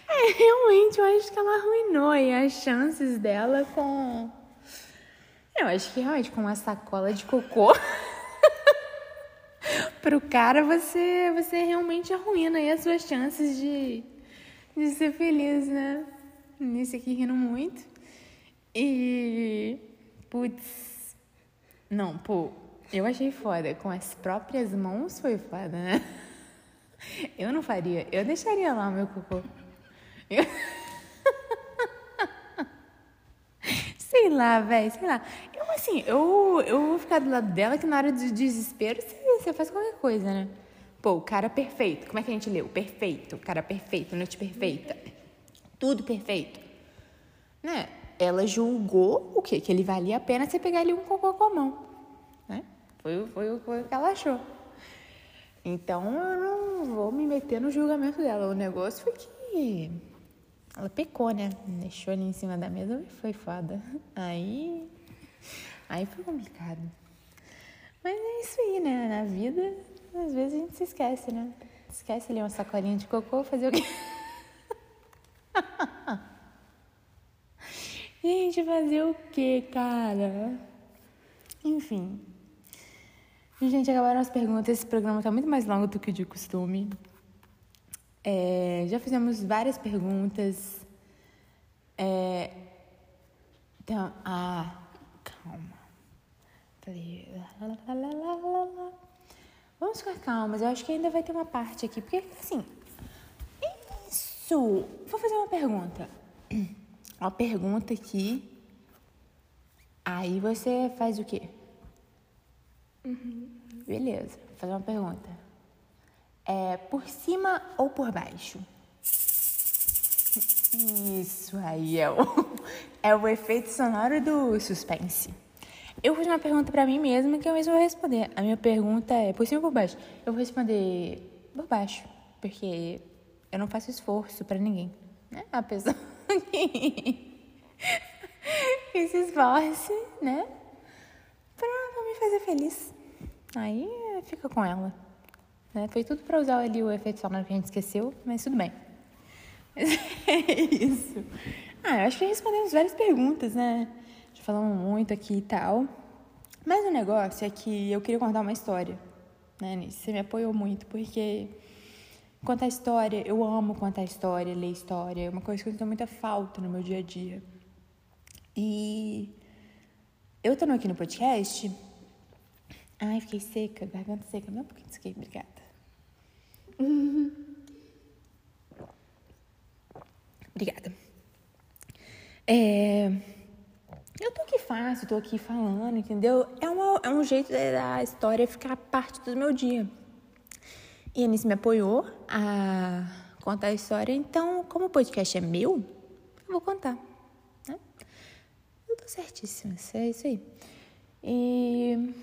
É, realmente, eu acho que ela arruinou as chances dela com. Eu acho que realmente com uma sacola de cocô. Pro cara, você, você realmente arruina aí as suas chances de, de ser feliz, né? Nesse aqui rindo muito. E. Putz. Não, pô, eu achei foda. Com as próprias mãos foi foda, né? Eu não faria. Eu deixaria lá o meu cocô. Eu... sei lá, velho, sei lá. Eu, assim, eu, eu vou ficar do lado dela que na hora do desespero você, você faz qualquer coisa, né? Pô, o cara perfeito. Como é que a gente leu? Perfeito. Cara perfeito, noite perfeita. Tudo perfeito. Né? ela julgou o quê? Que ele valia a pena você pegar ali um cocô com a mão. Né? Foi, foi, foi o que ela achou. Então eu não vou me meter no julgamento dela. O negócio foi que ela pecou, né? Deixou ali em cima da mesa e foi foda. Aí. Aí foi complicado. Mas é isso aí, né? Na vida, às vezes a gente se esquece, né? Esquece ali uma sacolinha de cocô, fazer o quê? Gente, fazer o quê, cara? Enfim. Gente, acabaram as perguntas. Esse programa tá muito mais longo do que de costume. É, já fizemos várias perguntas. É, então, ah, calma. Falei, Vamos ficar calmas. Eu acho que ainda vai ter uma parte aqui. Porque, assim, isso. Vou fazer uma pergunta. Uma pergunta aqui. Aí você faz o quê? Uhum. Beleza. Vou fazer uma pergunta. É por cima ou por baixo? Isso aí é o, é o efeito sonoro do suspense. Eu fiz uma pergunta para mim mesma que eu mesma vou responder. A minha pergunta é por cima ou por baixo? Eu vou responder por baixo, porque eu não faço esforço para ninguém. Né? A pessoa que, que se esforce, né? Pra, pra me fazer feliz. Aí fica com ela. Né? Foi tudo para usar ali o efeito sonoro que a gente esqueceu, mas tudo bem. Mas é isso. Ah, eu acho que respondemos várias perguntas, né? Já falamos muito aqui e tal. Mas o negócio é que eu queria contar uma história, né, Nisso? Você me apoiou muito, porque contar história, eu amo contar história, ler história, é uma coisa que eu sinto muita falta no meu dia a dia. E eu estando aqui no podcast. Ai, fiquei seca, garganta seca. Não é um pouquinho de obrigada. Obrigada. É, eu tô aqui fácil, tô aqui falando, entendeu? É, uma, é um jeito da história ficar parte do meu dia. E a Anice me apoiou a contar a história, então, como o podcast é meu, eu vou contar. Né? Eu tô certíssima, é isso aí. E.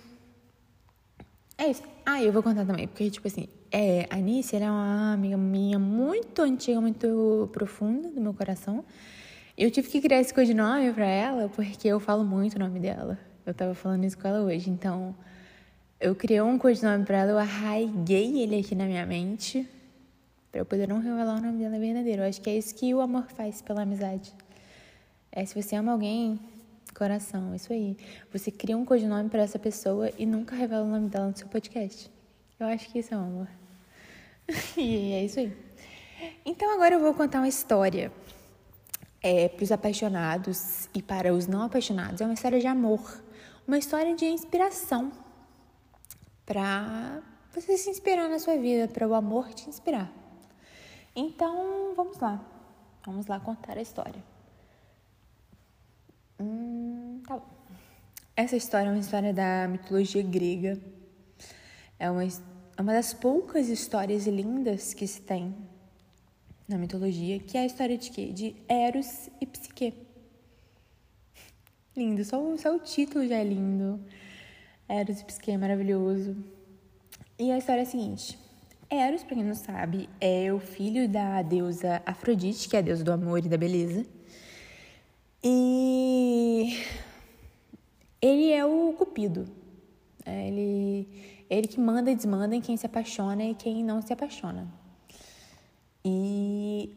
É isso. Ah, eu vou contar também, porque, tipo assim, é, a Anice era é uma amiga minha muito antiga, muito profunda do meu coração. Eu tive que criar esse codinome pra ela porque eu falo muito o nome dela. Eu tava falando isso com ela hoje, então eu criei um codinome pra ela, eu arraiguei ele aqui na minha mente pra eu poder não revelar o nome dela verdadeiro. Eu acho que é isso que o amor faz pela amizade. É se você ama alguém, coração, isso aí. Você cria um codinome para essa pessoa e nunca revela o nome dela no seu podcast. Eu acho que isso é um amor. e é isso aí. Então agora eu vou contar uma história é, para os apaixonados e para os não apaixonados. É uma história de amor, uma história de inspiração para você se inspirar na sua vida, para o amor te inspirar. Então, vamos lá. Vamos lá contar a história. Hum, tá bom. Essa história é uma história da mitologia grega. É uma, é uma das poucas histórias lindas que se tem na mitologia, que é a história de quê? De Eros e Psique. Lindo, só, só o título já é lindo. Eros e Psique é maravilhoso. E a história é a seguinte: Eros, para quem não sabe, é o filho da deusa Afrodite, que é a deusa do amor e da beleza. E ele é o cupido. É ele, ele que manda e desmanda em quem se apaixona e quem não se apaixona. E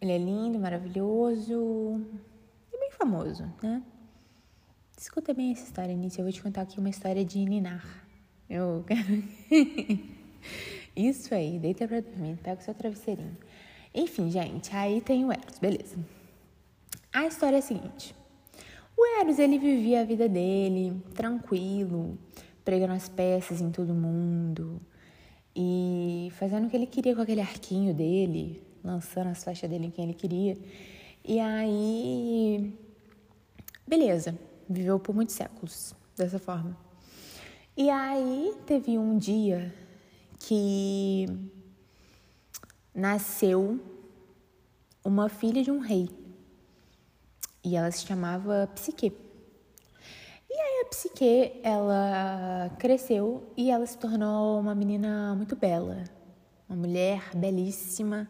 ele é lindo, maravilhoso e bem famoso, né? Escuta bem essa história, Início. Eu vou te contar aqui uma história de Ninar. Eu quero. Isso aí, deita pra dormir, pega o seu travesseirinho. Enfim, gente, aí tem o Eros, beleza. A história é a seguinte: o Eros ele vivia a vida dele tranquilo, pregando as peças em todo mundo, e fazendo o que ele queria com aquele arquinho dele, lançando as flechas dele em quem ele queria. E aí, beleza, viveu por muitos séculos dessa forma. E aí teve um dia que nasceu uma filha de um rei. E ela se chamava Psique. Aí a Psique, ela cresceu e ela se tornou uma menina muito bela, uma mulher belíssima,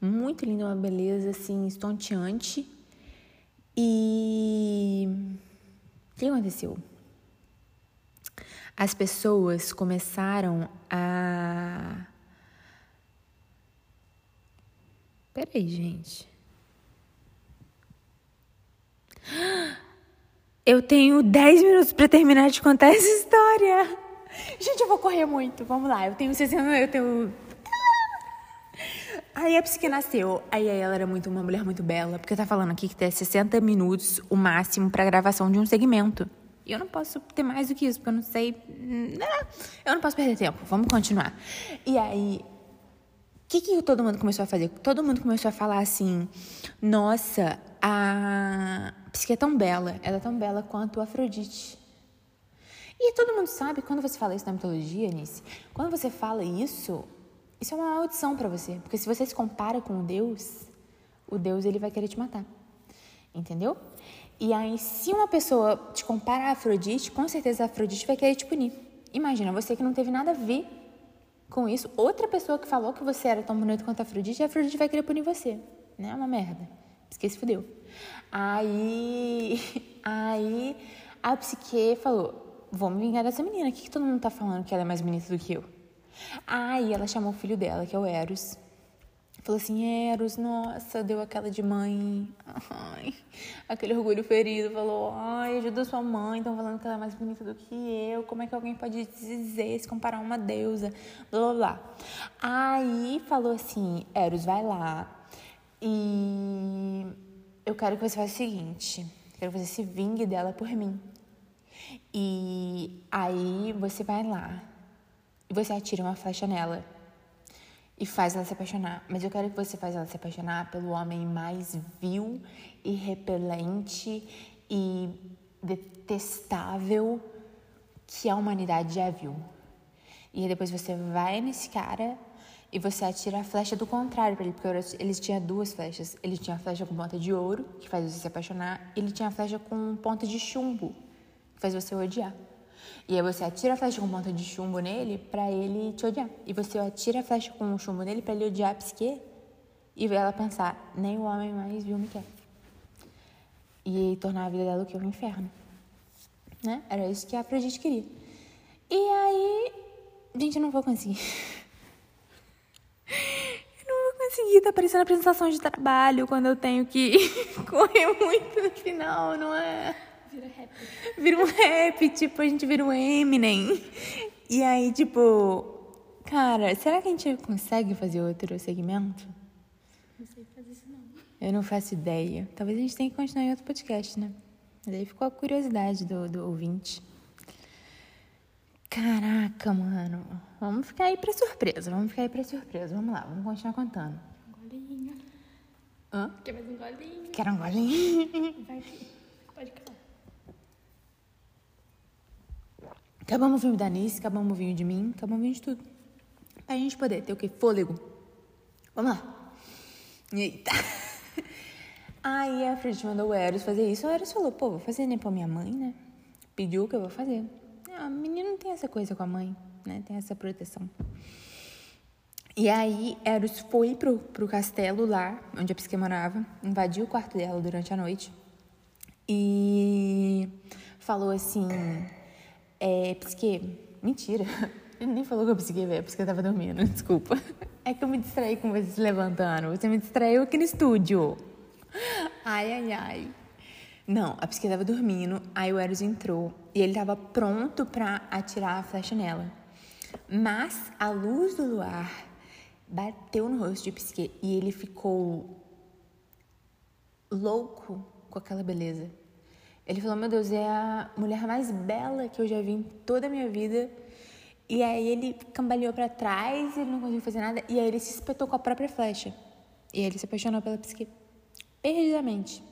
muito linda, uma beleza assim estonteante. E o que aconteceu? As pessoas começaram a Peraí, gente. Eu tenho 10 minutos para terminar de contar essa história. Gente, eu vou correr muito. Vamos lá. Eu tenho 60, eu tenho Aí a psique nasceu. Aí ela era muito uma mulher muito bela, porque tá falando aqui que tem 60 minutos o máximo para gravação de um segmento. E eu não posso ter mais do que isso, porque eu não sei. Né? Eu não posso perder tempo. Vamos continuar. E aí, o que, que todo mundo começou a fazer? Todo mundo começou a falar assim: nossa, a psique é tão bela, ela é tão bela quanto a Afrodite. E todo mundo sabe, quando você fala isso na mitologia, Nice, quando você fala isso, isso é uma maldição para você. Porque se você se compara com o Deus, o Deus ele vai querer te matar. Entendeu? E aí, se uma pessoa te compara a Afrodite, com certeza a Afrodite vai querer te punir. Imagina, você que não teve nada a ver com isso, outra pessoa que falou que você era tão bonito quanto a Afrodite, a Afrodite vai querer punir você. Né? É uma merda. Psique se fudeu. Aí, aí a psique falou, vou me vingar dessa menina. O que, que todo mundo tá falando que ela é mais bonita do que eu? Aí ela chamou o filho dela, que é o Eros, Falou assim, Eros, nossa, deu aquela de mãe. Ai, aquele orgulho ferido. Falou, ai, ajuda sua mãe, estão falando que ela é mais bonita do que eu. Como é que alguém pode dizer, se comparar a uma deusa? Blá, blá, blá. Aí falou assim, Eros, vai lá. E eu quero que você faça o seguinte. Quero que você se vingue dela por mim. E aí você vai lá. E você atira uma flecha nela e faz ela se apaixonar. Mas eu quero que você faça ela se apaixonar pelo homem mais vil e repelente e detestável que a humanidade já viu. E depois você vai nesse cara e você atira a flecha do contrário para ele, porque eles tinham duas flechas. Ele tinha a flecha com ponta de ouro, que faz você se apaixonar, e ele tinha a flecha com ponta de chumbo, que faz você odiar. E aí você atira a flecha com ponta de chumbo nele para ele te odiar. E você atira a flecha com o chumbo nele para ele odiar a psique e ela pensar, nem o homem mais viu me quer. E tornar a vida dela o que? Um inferno. Né? Era isso que a Afrodite queria. E aí, gente, eu não vou conseguir. não vou conseguir, tá parecendo apresentação de trabalho quando eu tenho que correr muito no final, não é? Vira rap. Vira um rap, tipo, a gente vira um Eminem. E aí, tipo, cara, será que a gente consegue fazer outro segmento? Não sei fazer isso, não. Eu não faço ideia. Talvez a gente tenha que continuar em outro podcast, né? Mas aí ficou a curiosidade do, do ouvinte. Caraca, mano. Vamos ficar aí pra surpresa. Vamos ficar aí pra surpresa. Vamos lá, vamos continuar contando. Um golinho. Hã? Quer mais um golinho? Quer um golinho? Vai, pode falar. Acabamos o filme da Nice, acabamos o vinho de mim, acabamos o vinho de tudo. Pra gente poder ter o quê? Fôlego. Vamos lá. Eita. Aí a Fred mandou o Eros fazer isso. O Eros falou, pô, vou fazer nem pra minha mãe, né? Pediu o que eu vou fazer. Ah, a menina não tem essa coisa com a mãe, né? Tem essa proteção. E aí, Eros foi pro, pro castelo lá, onde a Psique morava, invadiu o quarto dela durante a noite e falou assim: é, Psique, mentira. Ele nem falou que eu psique, velho, porque eu tava dormindo, desculpa. É que eu me distraí com você se levantando. Você me distraiu aqui no estúdio. Ai, ai, ai. Não, a psique tava dormindo, aí o Eros entrou e ele tava pronto pra atirar a flecha nela. Mas a luz do luar bateu no rosto de psique e ele ficou louco com aquela beleza. Ele falou: Meu Deus, é a mulher mais bela que eu já vi em toda a minha vida. E aí ele cambaleou para trás, ele não conseguiu fazer nada, e aí ele se espetou com a própria flecha. E aí ele se apaixonou pela psique perdidamente.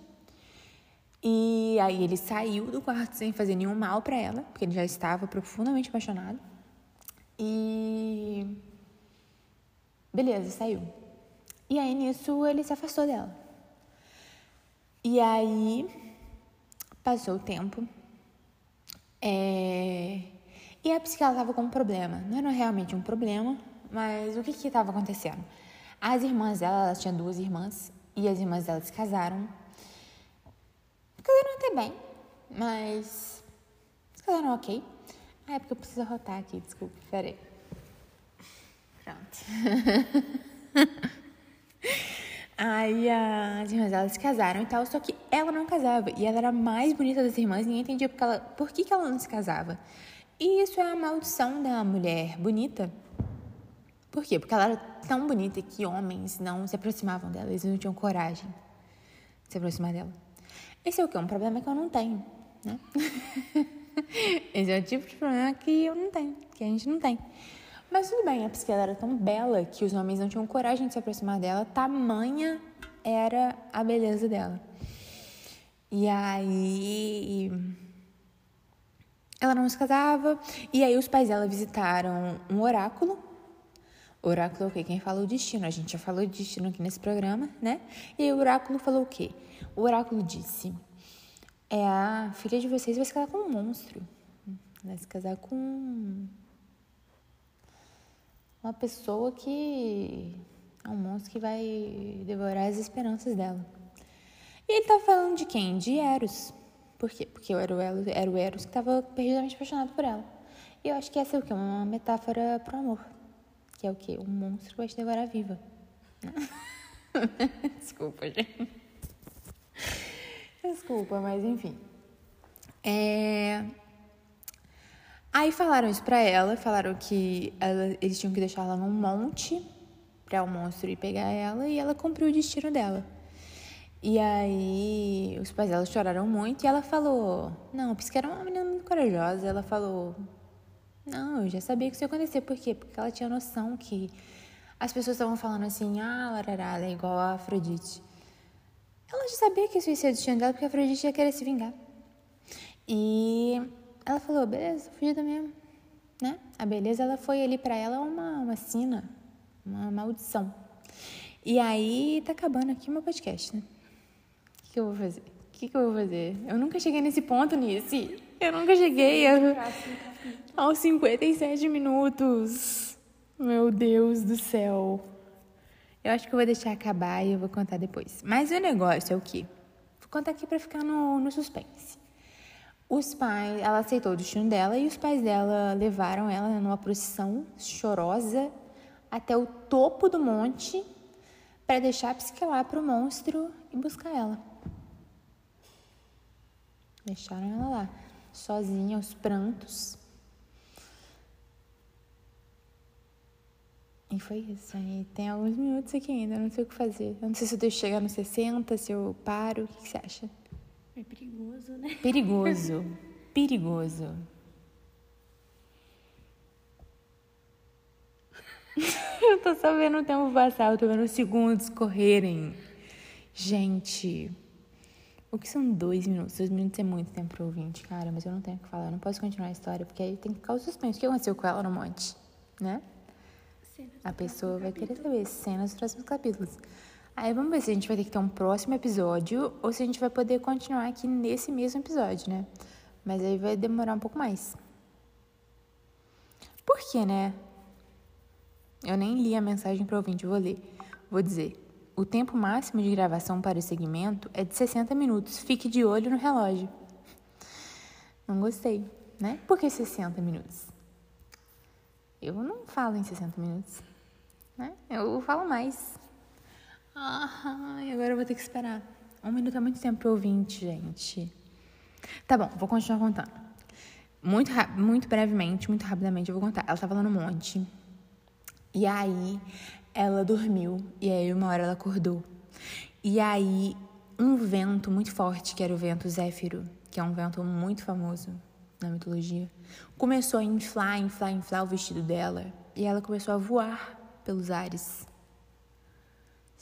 E aí ele saiu do quarto sem fazer nenhum mal para ela, porque ele já estava profundamente apaixonado. E beleza, saiu. E aí nisso ele se afastou dela. E aí passou o tempo. É... E a psiquiatra estava com um problema. Não era realmente um problema, mas o que estava acontecendo? As irmãs dela, ela tinha duas irmãs, e as irmãs dela se casaram. Casaram até bem, mas. Se casaram ok. Ah, é porque eu preciso rotar aqui, desculpa, peraí. Pronto. Aí as irmãs dela se casaram e tal, só que ela não casava. E ela era a mais bonita das irmãs, ninguém entendia porque ela, por que, que ela não se casava. E isso é a maldição da mulher bonita. Por quê? Porque ela era tão bonita que homens não se aproximavam dela, eles não tinham coragem de se aproximar dela. Esse é o quê? Um problema que eu não tenho, né? Esse é o tipo de problema que eu não tenho, que a gente não tem. Mas tudo bem, porque ela era tão bela que os homens não tinham coragem de se aproximar dela, tamanha era a beleza dela. E aí. Ela não se casava, e aí os pais dela visitaram um oráculo. Oráculo é o quê? Quem fala o destino. A gente já falou de destino aqui nesse programa, né? E aí o oráculo falou o quê? O oráculo disse: É a filha de vocês vai se casar com um monstro. Vai se casar com uma pessoa que é um monstro que vai devorar as esperanças dela. E ele tá falando de quem? De Eros. Por quê? Porque era o, Eros, era o Eros que estava perdidamente apaixonado por ela. E eu acho que essa é o quê? Uma metáfora pro amor. Que é o quê? Um monstro que vai te devorar viva. Desculpa, gente. Desculpa, mas enfim. É... Aí falaram isso pra ela, falaram que ela, eles tinham que deixar ela num monte pra o monstro ir pegar ela e ela cumpriu o destino dela. E aí os pais dela choraram muito e ela falou: Não, porque era uma menina muito corajosa. Ela falou: Não, eu já sabia que isso ia acontecer. Por quê? Porque ela tinha noção que as pessoas estavam falando assim: Ah, larará, ela é igual a Afrodite. Ela já sabia que isso ia ser o destino dela porque a Afrodite ia querer se vingar. E ela falou, beleza, fugida mesmo, né? A beleza, ela foi ali para ela uma, uma sina, uma maldição. E aí, tá acabando aqui o meu podcast, né? O que, que eu vou fazer? O que, que eu vou fazer? Eu nunca cheguei nesse ponto, Nice. Eu nunca cheguei a, aos 57 minutos. Meu Deus do céu. Eu acho que eu vou deixar acabar e eu vou contar depois. Mas o negócio é o quê? Vou contar aqui pra ficar no, no suspense. Os pais, ela aceitou o destino dela e os pais dela levaram ela numa procissão chorosa até o topo do monte para deixar psiquelar para o monstro e buscar ela. Deixaram ela lá, sozinha, aos prantos. E foi isso. Aí tem alguns minutos aqui ainda, não sei o que fazer. Eu não sei se eu deixo chegar nos 60, se eu paro. O que você acha? É perigoso, né? Perigoso. Perigoso. eu tô só vendo o tempo passar, eu tô vendo os segundos correrem. Gente, o que são dois minutos? Dois minutos é muito tempo pro ouvinte, cara, mas eu não tenho o que falar, eu não posso continuar a história, porque aí tem que ficar o suspense. O que aconteceu com ela no monte, né? A pessoa vai querer saber cenas dos próximos capítulos. Aí vamos ver se a gente vai ter que ter um próximo episódio ou se a gente vai poder continuar aqui nesse mesmo episódio, né? Mas aí vai demorar um pouco mais. Por quê, né? Eu nem li a mensagem para o ouvinte, vou ler. Vou dizer: o tempo máximo de gravação para o segmento é de 60 minutos. Fique de olho no relógio. Não gostei, né? Por que 60 minutos? Eu não falo em 60 minutos, né? Eu falo mais. Ah, agora eu vou ter que esperar. Um minuto é muito tempo pro ouvinte, gente. Tá bom, vou continuar contando. Muito, muito brevemente, muito rapidamente, eu vou contar. Ela tava lá no monte. E aí, ela dormiu. E aí, uma hora ela acordou. E aí, um vento muito forte, que era o vento Zéfiro, que é um vento muito famoso na mitologia, começou a inflar, inflar, inflar o vestido dela. E ela começou a voar pelos ares.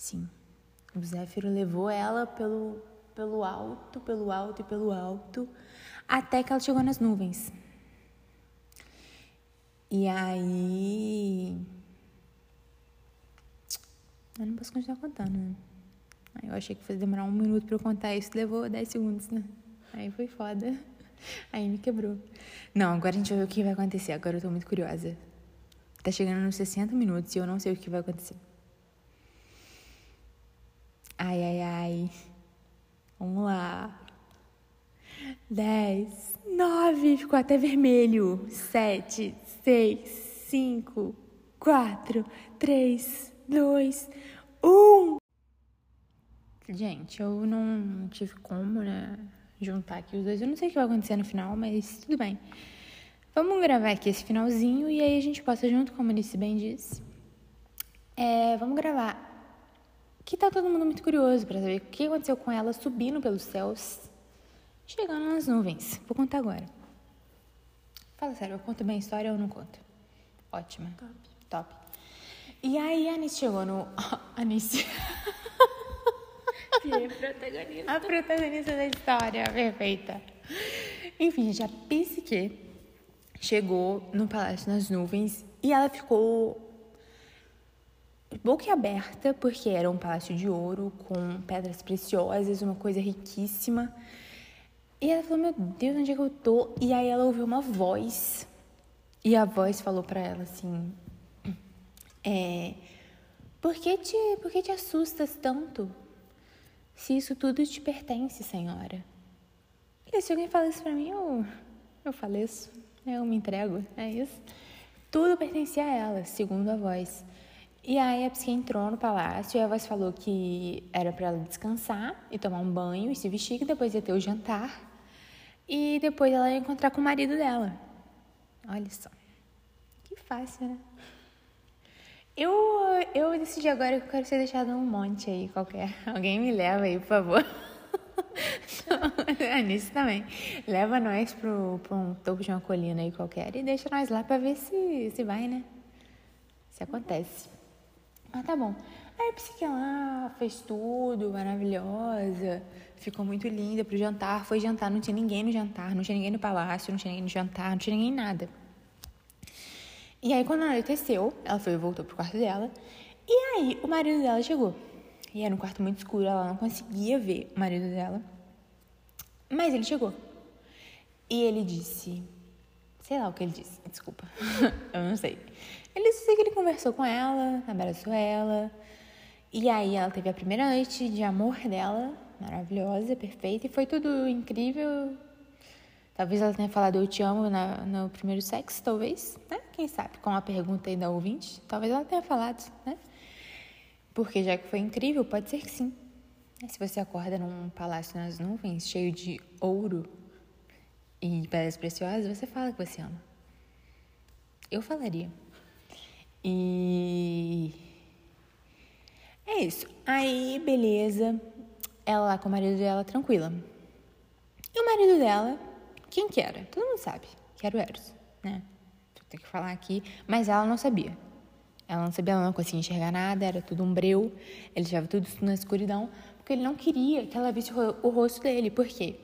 Sim, o Zéfiro levou ela pelo, pelo alto, pelo alto e pelo alto, até que ela chegou nas nuvens. E aí. Eu não posso continuar contando, né? Eu achei que fosse demorar um minuto pra eu contar isso, levou 10 segundos, né? Aí foi foda. Aí me quebrou. Não, agora a gente vai ver o que vai acontecer. Agora eu tô muito curiosa. Tá chegando nos 60 minutos e eu não sei o que vai acontecer. Ai, ai, ai. Vamos lá. Dez, nove, ficou até vermelho. Sete, seis, cinco, quatro, três, dois, um. Gente, eu não tive como, né, juntar aqui os dois. Eu não sei o que vai acontecer no final, mas tudo bem. Vamos gravar aqui esse finalzinho e aí a gente passa junto, como a Alice bem disse. É, vamos gravar. Que tá todo mundo muito curioso para saber o que aconteceu com ela subindo pelos céus, chegando nas nuvens. Vou contar agora. Fala sério, eu conto bem a história ou não conto? Ótima. Top. Top. E aí a Anice chegou no. Anice. Virei protagonista. A protagonista da história, perfeita. Enfim, gente, a Psique chegou no Palácio nas Nuvens e ela ficou boquiaberta, porque era um palácio de ouro com pedras preciosas, uma coisa riquíssima. E ela falou: Meu Deus, onde é que eu tô? E aí ela ouviu uma voz. E a voz falou para ela assim: é, por, que te, por que te assustas tanto? Se isso tudo te pertence, senhora. E se alguém fala isso pra mim, eu, eu faleço. Eu me entrego, é isso. Tudo pertencia a ela, segundo a voz. E aí a psique entrou no palácio e a voz falou que era para ela descansar e tomar um banho e se vestir, que depois ia ter o jantar. E depois ela ia encontrar com o marido dela. Olha só. Que fácil, né? Eu, eu decidi agora que eu quero ser deixada num monte aí qualquer. Alguém me leva aí, por favor. É nisso também. Leva nós pro, pro um topo de uma colina aí qualquer e deixa nós lá pra ver se, se vai, né? Se acontece. Mas tá bom. Aí a psique lá fez tudo, maravilhosa. Ficou muito linda pro jantar. Foi jantar, não tinha ninguém no jantar, não tinha ninguém no palácio, não tinha ninguém no jantar, não tinha ninguém nada. E aí, quando anoiteceu, ela foi voltou pro quarto dela. E aí, o marido dela chegou. E era um quarto muito escuro, ela não conseguia ver o marido dela. Mas ele chegou. E ele disse. Sei lá o que ele disse, desculpa. Eu não sei. Ele disse que ele conversou com ela, abraçou ela. E aí, ela teve a primeira noite de amor dela, maravilhosa, perfeita. E foi tudo incrível, Talvez ela tenha falado eu te amo na, no primeiro sexo, talvez, né? Quem sabe? Com a pergunta aí da ouvinte, talvez ela tenha falado, né? Porque já que foi incrível, pode ser que sim. Se você acorda num palácio nas nuvens, cheio de ouro e pedras preciosas, você fala que você ama. Eu falaria. E. É isso. Aí, beleza. Ela lá com o marido dela, tranquila. E o marido dela quem que era? Todo mundo sabe que era o Eros, né? Vou ter que falar aqui. Mas ela não sabia. Ela não sabia, ela não conseguia enxergar nada, era tudo um breu. Ele estava tudo na escuridão, porque ele não queria que ela visse o rosto dele. Por quê?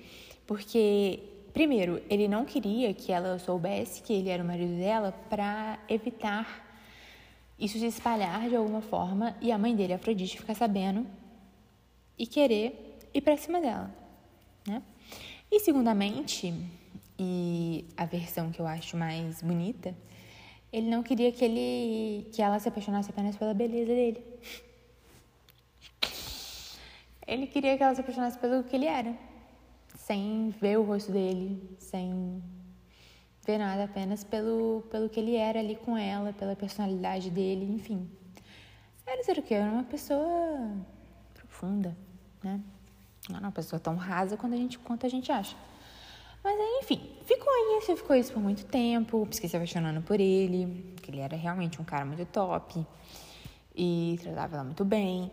Porque, primeiro, ele não queria que ela soubesse que ele era o marido dela para evitar isso se espalhar de alguma forma e a mãe dele, Afrodite, ficar sabendo e querer ir para cima dela, né? E, segundamente, e a versão que eu acho mais bonita, ele não queria que ele que ela se apaixonasse apenas pela beleza dele. Ele queria que ela se apaixonasse pelo que ele era, sem ver o rosto dele, sem ver nada, apenas pelo, pelo que ele era ali com ela, pela personalidade dele, enfim. Era ser o quê? Era uma pessoa profunda, né? Não era uma pessoa tão rasa quanto a gente, quanto a gente acha. Mas aí, enfim, ficou isso, ficou isso por muito tempo, fiquei se apaixonando por ele, que ele era realmente um cara muito top e tratava ela muito bem.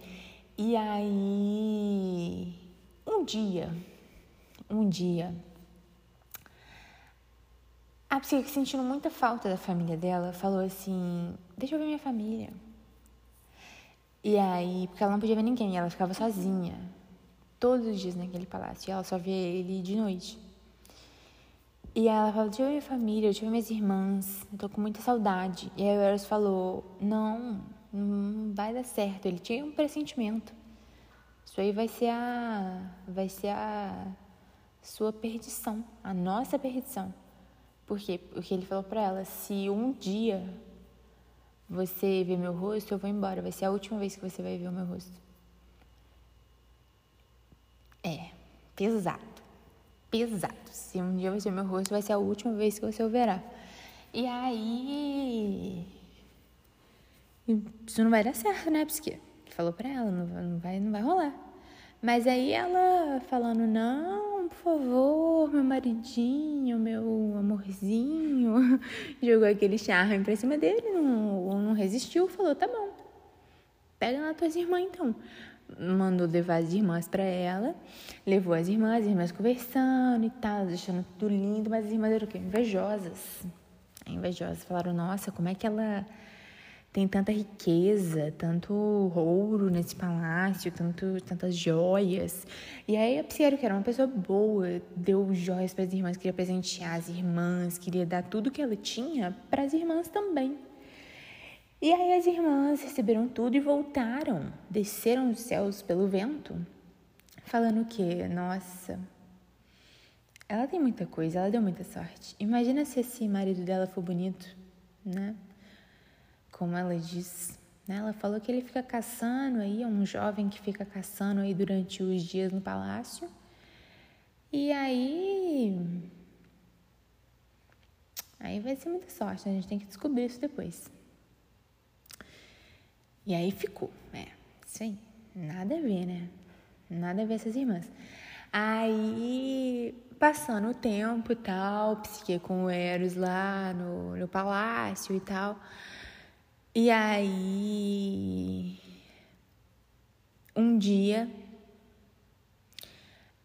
E aí, um dia, um dia, a psique, sentindo muita falta da família dela, falou assim: Deixa eu ver minha família. E aí, porque ela não podia ver ninguém, ela ficava sozinha, todos os dias naquele palácio, e ela só via ele de noite. E ela falou, tive minha família, eu tive minhas irmãs, eu tô com muita saudade. E aí o Eros falou, não, não vai dar certo. Ele tinha um pressentimento. Isso aí vai ser a. vai ser a sua perdição, a nossa perdição. Por quê? Porque ele falou para ela, se um dia você ver meu rosto, eu vou embora. Vai ser a última vez que você vai ver o meu rosto. É, pesado pesado. Se um dia você ver meu rosto, vai ser a última vez que você o verá. E aí. Isso não vai dar certo, né, Psique? Falou pra ela, não vai, não vai rolar. Mas aí ela falando, não, por favor, meu maridinho, meu amorzinho, jogou aquele charme pra cima dele, não, não resistiu, falou, tá bom, pega nas tuas irmãs então. Mandou levar as irmãs para ela, levou as irmãs, as irmãs conversando e tal, deixando tudo lindo, mas as irmãs eram o quê? Invejosas. Invejosas. Falaram, nossa, como é que ela tem tanta riqueza, tanto ouro nesse palácio, tanto, tantas joias. E aí a Psiero, que era uma pessoa boa, deu joias para as irmãs, queria presentear as irmãs, queria dar tudo que ela tinha para as irmãs também. E aí as irmãs receberam tudo e voltaram, desceram os céus pelo vento, falando que, nossa, ela tem muita coisa, ela deu muita sorte. Imagina se esse marido dela for bonito, né? Como ela diz. Né? Ela falou que ele fica caçando aí, é um jovem que fica caçando aí durante os dias no palácio. E aí. Aí vai ser muita sorte, né? a gente tem que descobrir isso depois. E aí ficou, é, isso aí, nada a ver, né? Nada a ver essas irmãs. Aí, passando o tempo e tal, psique com o Eros lá no, no palácio e tal. E aí, um dia,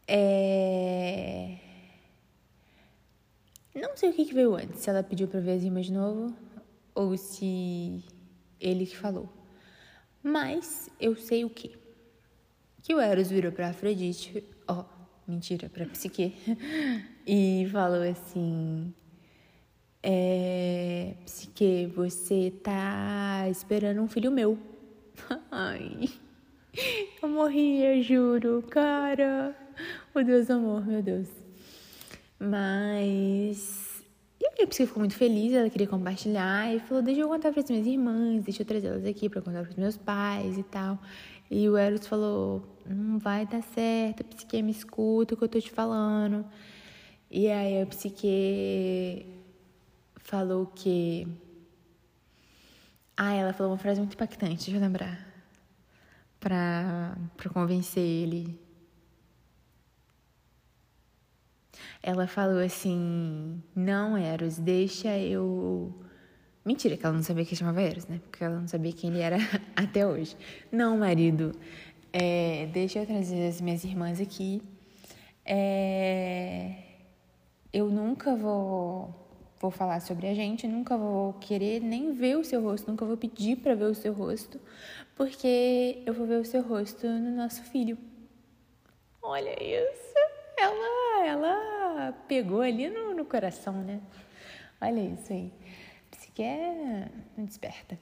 é... não sei o que, veio antes, se ela pediu para ver as irmãs de novo ou se ele que falou. Mas eu sei o que. Que o Eros virou para Afrodite, ó, oh, mentira, para Psique, e falou assim: é, Psique, você tá esperando um filho meu. Ai, eu morria, juro, cara. O Deus amor, meu Deus. Mas. E a Psique ficou muito feliz, ela queria compartilhar e falou: Deixa eu contar para as minhas irmãs, deixa eu trazer elas aqui para contar para os meus pais e tal. E o Eros falou: Não vai dar certo, Psique, me escuta o que eu tô te falando. E aí a Psique falou que. Ah, ela falou uma frase muito impactante, deixa eu lembrar. Pra, pra convencer ele. Ela falou assim: Não, Eros, deixa eu. Mentira, que ela não sabia que chamava Eros, né? Porque ela não sabia quem ele era até hoje. Não, marido, é, deixa eu trazer as minhas irmãs aqui. É, eu nunca vou vou falar sobre a gente, nunca vou querer nem ver o seu rosto, nunca vou pedir para ver o seu rosto, porque eu vou ver o seu rosto no nosso filho. Olha isso, ela, ela pegou ali no, no coração, né? Olha isso aí. Psique é muito esperta.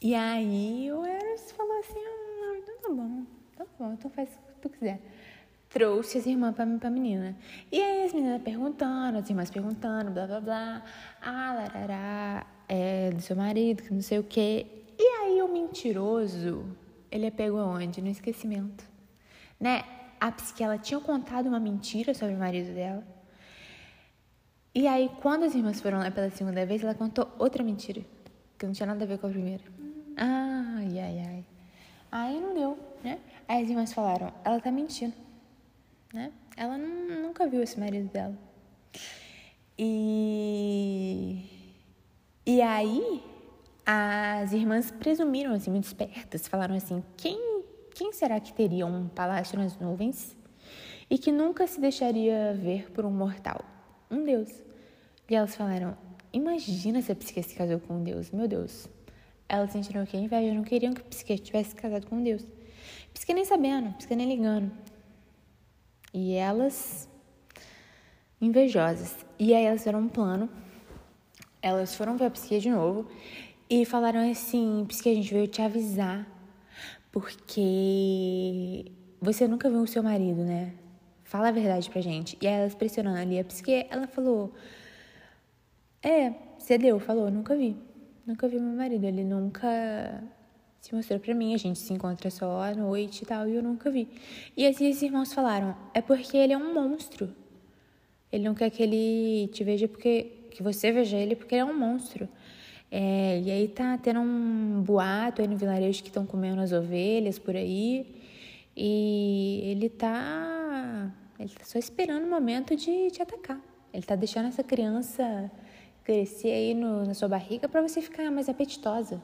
E aí o Eros falou assim, ah, tá bom, tá bom, então faz o que tu quiser trouxe as irmãs pra, pra menina. E aí as meninas perguntando, as irmãs perguntando, blá blá blá. Ah, larará, é do seu marido, que não sei o quê. E aí o mentiroso, ele é pego aonde? No esquecimento. Né? A psique, ela tinha contado uma mentira sobre o marido dela. E aí, quando as irmãs foram lá pela segunda vez, ela contou outra mentira. Que não tinha nada a ver com a primeira. Ai, ai, ai. Aí não deu, né? Aí as irmãs falaram, ela tá mentindo né? Ela nunca viu esse marido dela. E, e aí as irmãs presumiram, assim, muito espertas, falaram assim, quem, quem será que teria um palácio nas nuvens e que nunca se deixaria ver por um mortal? Um Deus. E elas falaram, imagina se a Psique se casou com um Deus, meu Deus. Elas sentiram que inveja, não queriam que a Psique tivesse casado com um Deus. Psique nem sabendo, Psique nem ligando. E elas, invejosas. E aí elas fizeram um plano. Elas foram ver a psique de novo e falaram assim: Psique, a gente veio te avisar, porque você nunca viu o seu marido, né? Fala a verdade pra gente. E aí elas pressionando ali a psique, ela falou: É, cedeu, falou, nunca vi. Nunca vi meu marido, ele nunca se mostrou para mim, a gente se encontra só à noite e tal, e eu nunca vi. E esses irmãos falaram: é porque ele é um monstro. Ele não quer que ele te veja porque. que você veja ele porque ele é um monstro. É, e aí tá tendo um boato aí no vilarejo que estão comendo as ovelhas por aí. E ele tá. Ele tá só esperando o momento de te atacar. Ele tá deixando essa criança crescer aí no, na sua barriga para você ficar mais apetitosa?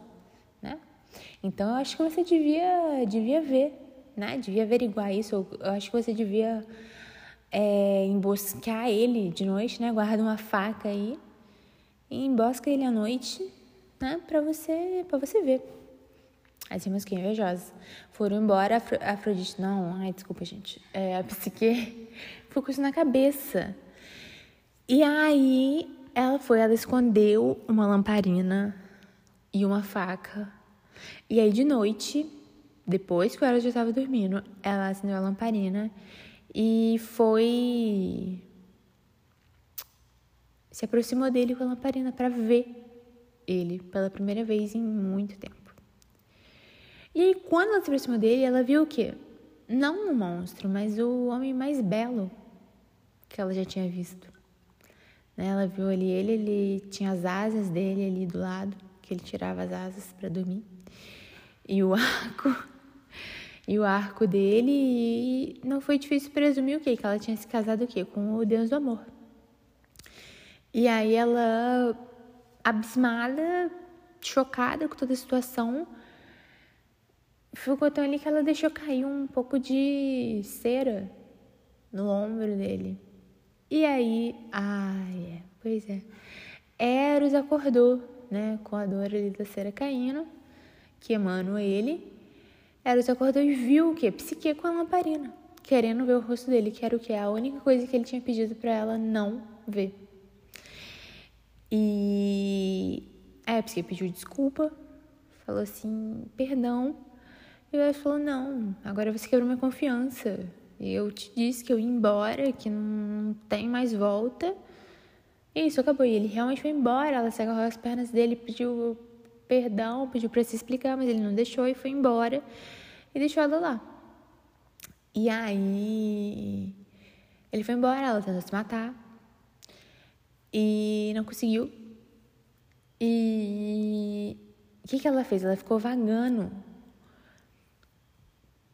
Então eu acho que você devia, devia ver, né? Devia averiguar isso. Eu acho que você devia é, emboscar ele de noite, né? Guarda uma faca aí e embosca ele à noite, né? Para você, para você ver. As irmãs que invejosas foram embora. A Afrodite, não, ai, desculpa, gente. É, a psique ficou com isso na cabeça. E aí ela foi, ela escondeu uma lamparina e uma faca. E aí de noite, depois que ela já estava dormindo, ela acendeu a lamparina e foi se aproximou dele com a lamparina para ver ele pela primeira vez em muito tempo. E aí quando ela se aproximou dele, ela viu o quê? Não o monstro, mas o homem mais belo que ela já tinha visto. Né? Ela viu ali ele, ele tinha as asas dele ali do lado, que ele tirava as asas para dormir. E o arco, e o arco dele, e não foi difícil presumir o quê? Que ela tinha se casado o quê? Com o Deus do amor. E aí ela, abismada, chocada com toda a situação, ficou tão ali que ela deixou cair um pouco de cera no ombro dele. E aí, ai, é, pois é. Eros acordou, né, com a dor ali da cera caindo, queimando ele. Eros acordou e viu o quê? Psique com a lamparina, querendo ver o rosto dele, que era o que? A única coisa que ele tinha pedido para ela não ver. E a Psique pediu desculpa, falou assim, perdão. E Eros falou, não, agora você quebrou minha confiança. Eu te disse que eu ia embora, que não tem mais volta. E isso acabou. E ele realmente foi embora. Ela se agarrou as pernas dele, pediu perdão, pediu para se explicar, mas ele não deixou e foi embora. E deixou ela lá. E aí. Ele foi embora, ela tentou se matar. E não conseguiu. E. O que, que ela fez? Ela ficou vagando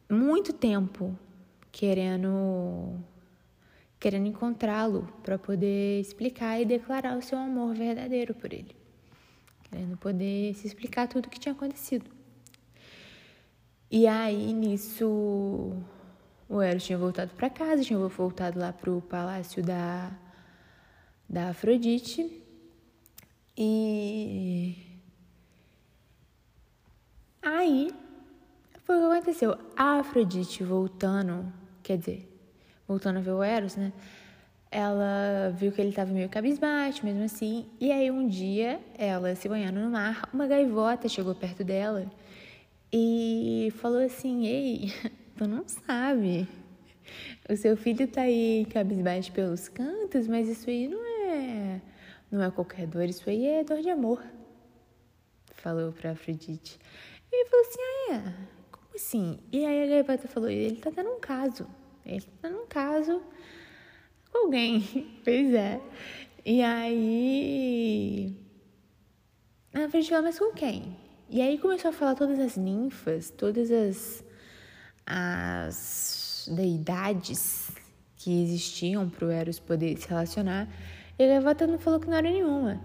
muito tempo querendo querendo encontrá-lo para poder explicar e declarar o seu amor verdadeiro por ele, querendo poder se explicar tudo o que tinha acontecido. E aí nisso o Eros tinha voltado para casa, tinha voltado lá pro palácio da da Afrodite e aí foi o que aconteceu. A Afrodite voltando quer dizer, voltando a ver o Eros, né? Ela viu que ele estava meio cabisbaixo, mesmo assim. E aí um dia, ela se banhando no mar, uma gaivota chegou perto dela e falou assim: Ei, tu não sabe. O seu filho tá aí cabisbaixo pelos cantos, mas isso aí não é. Não é qualquer dor, isso aí é dor de amor. Falou pra Afrodite. E ele falou assim: Ah, é? Como assim? E aí a gaivota falou: Ele tá tendo um caso. Ele tá num caso com alguém. Pois é. E aí. Na frente falou, mas com quem? E aí começou a falar todas as ninfas, todas as, as deidades que existiam para o Eros poder se relacionar. E a gaivota não falou que não era nenhuma.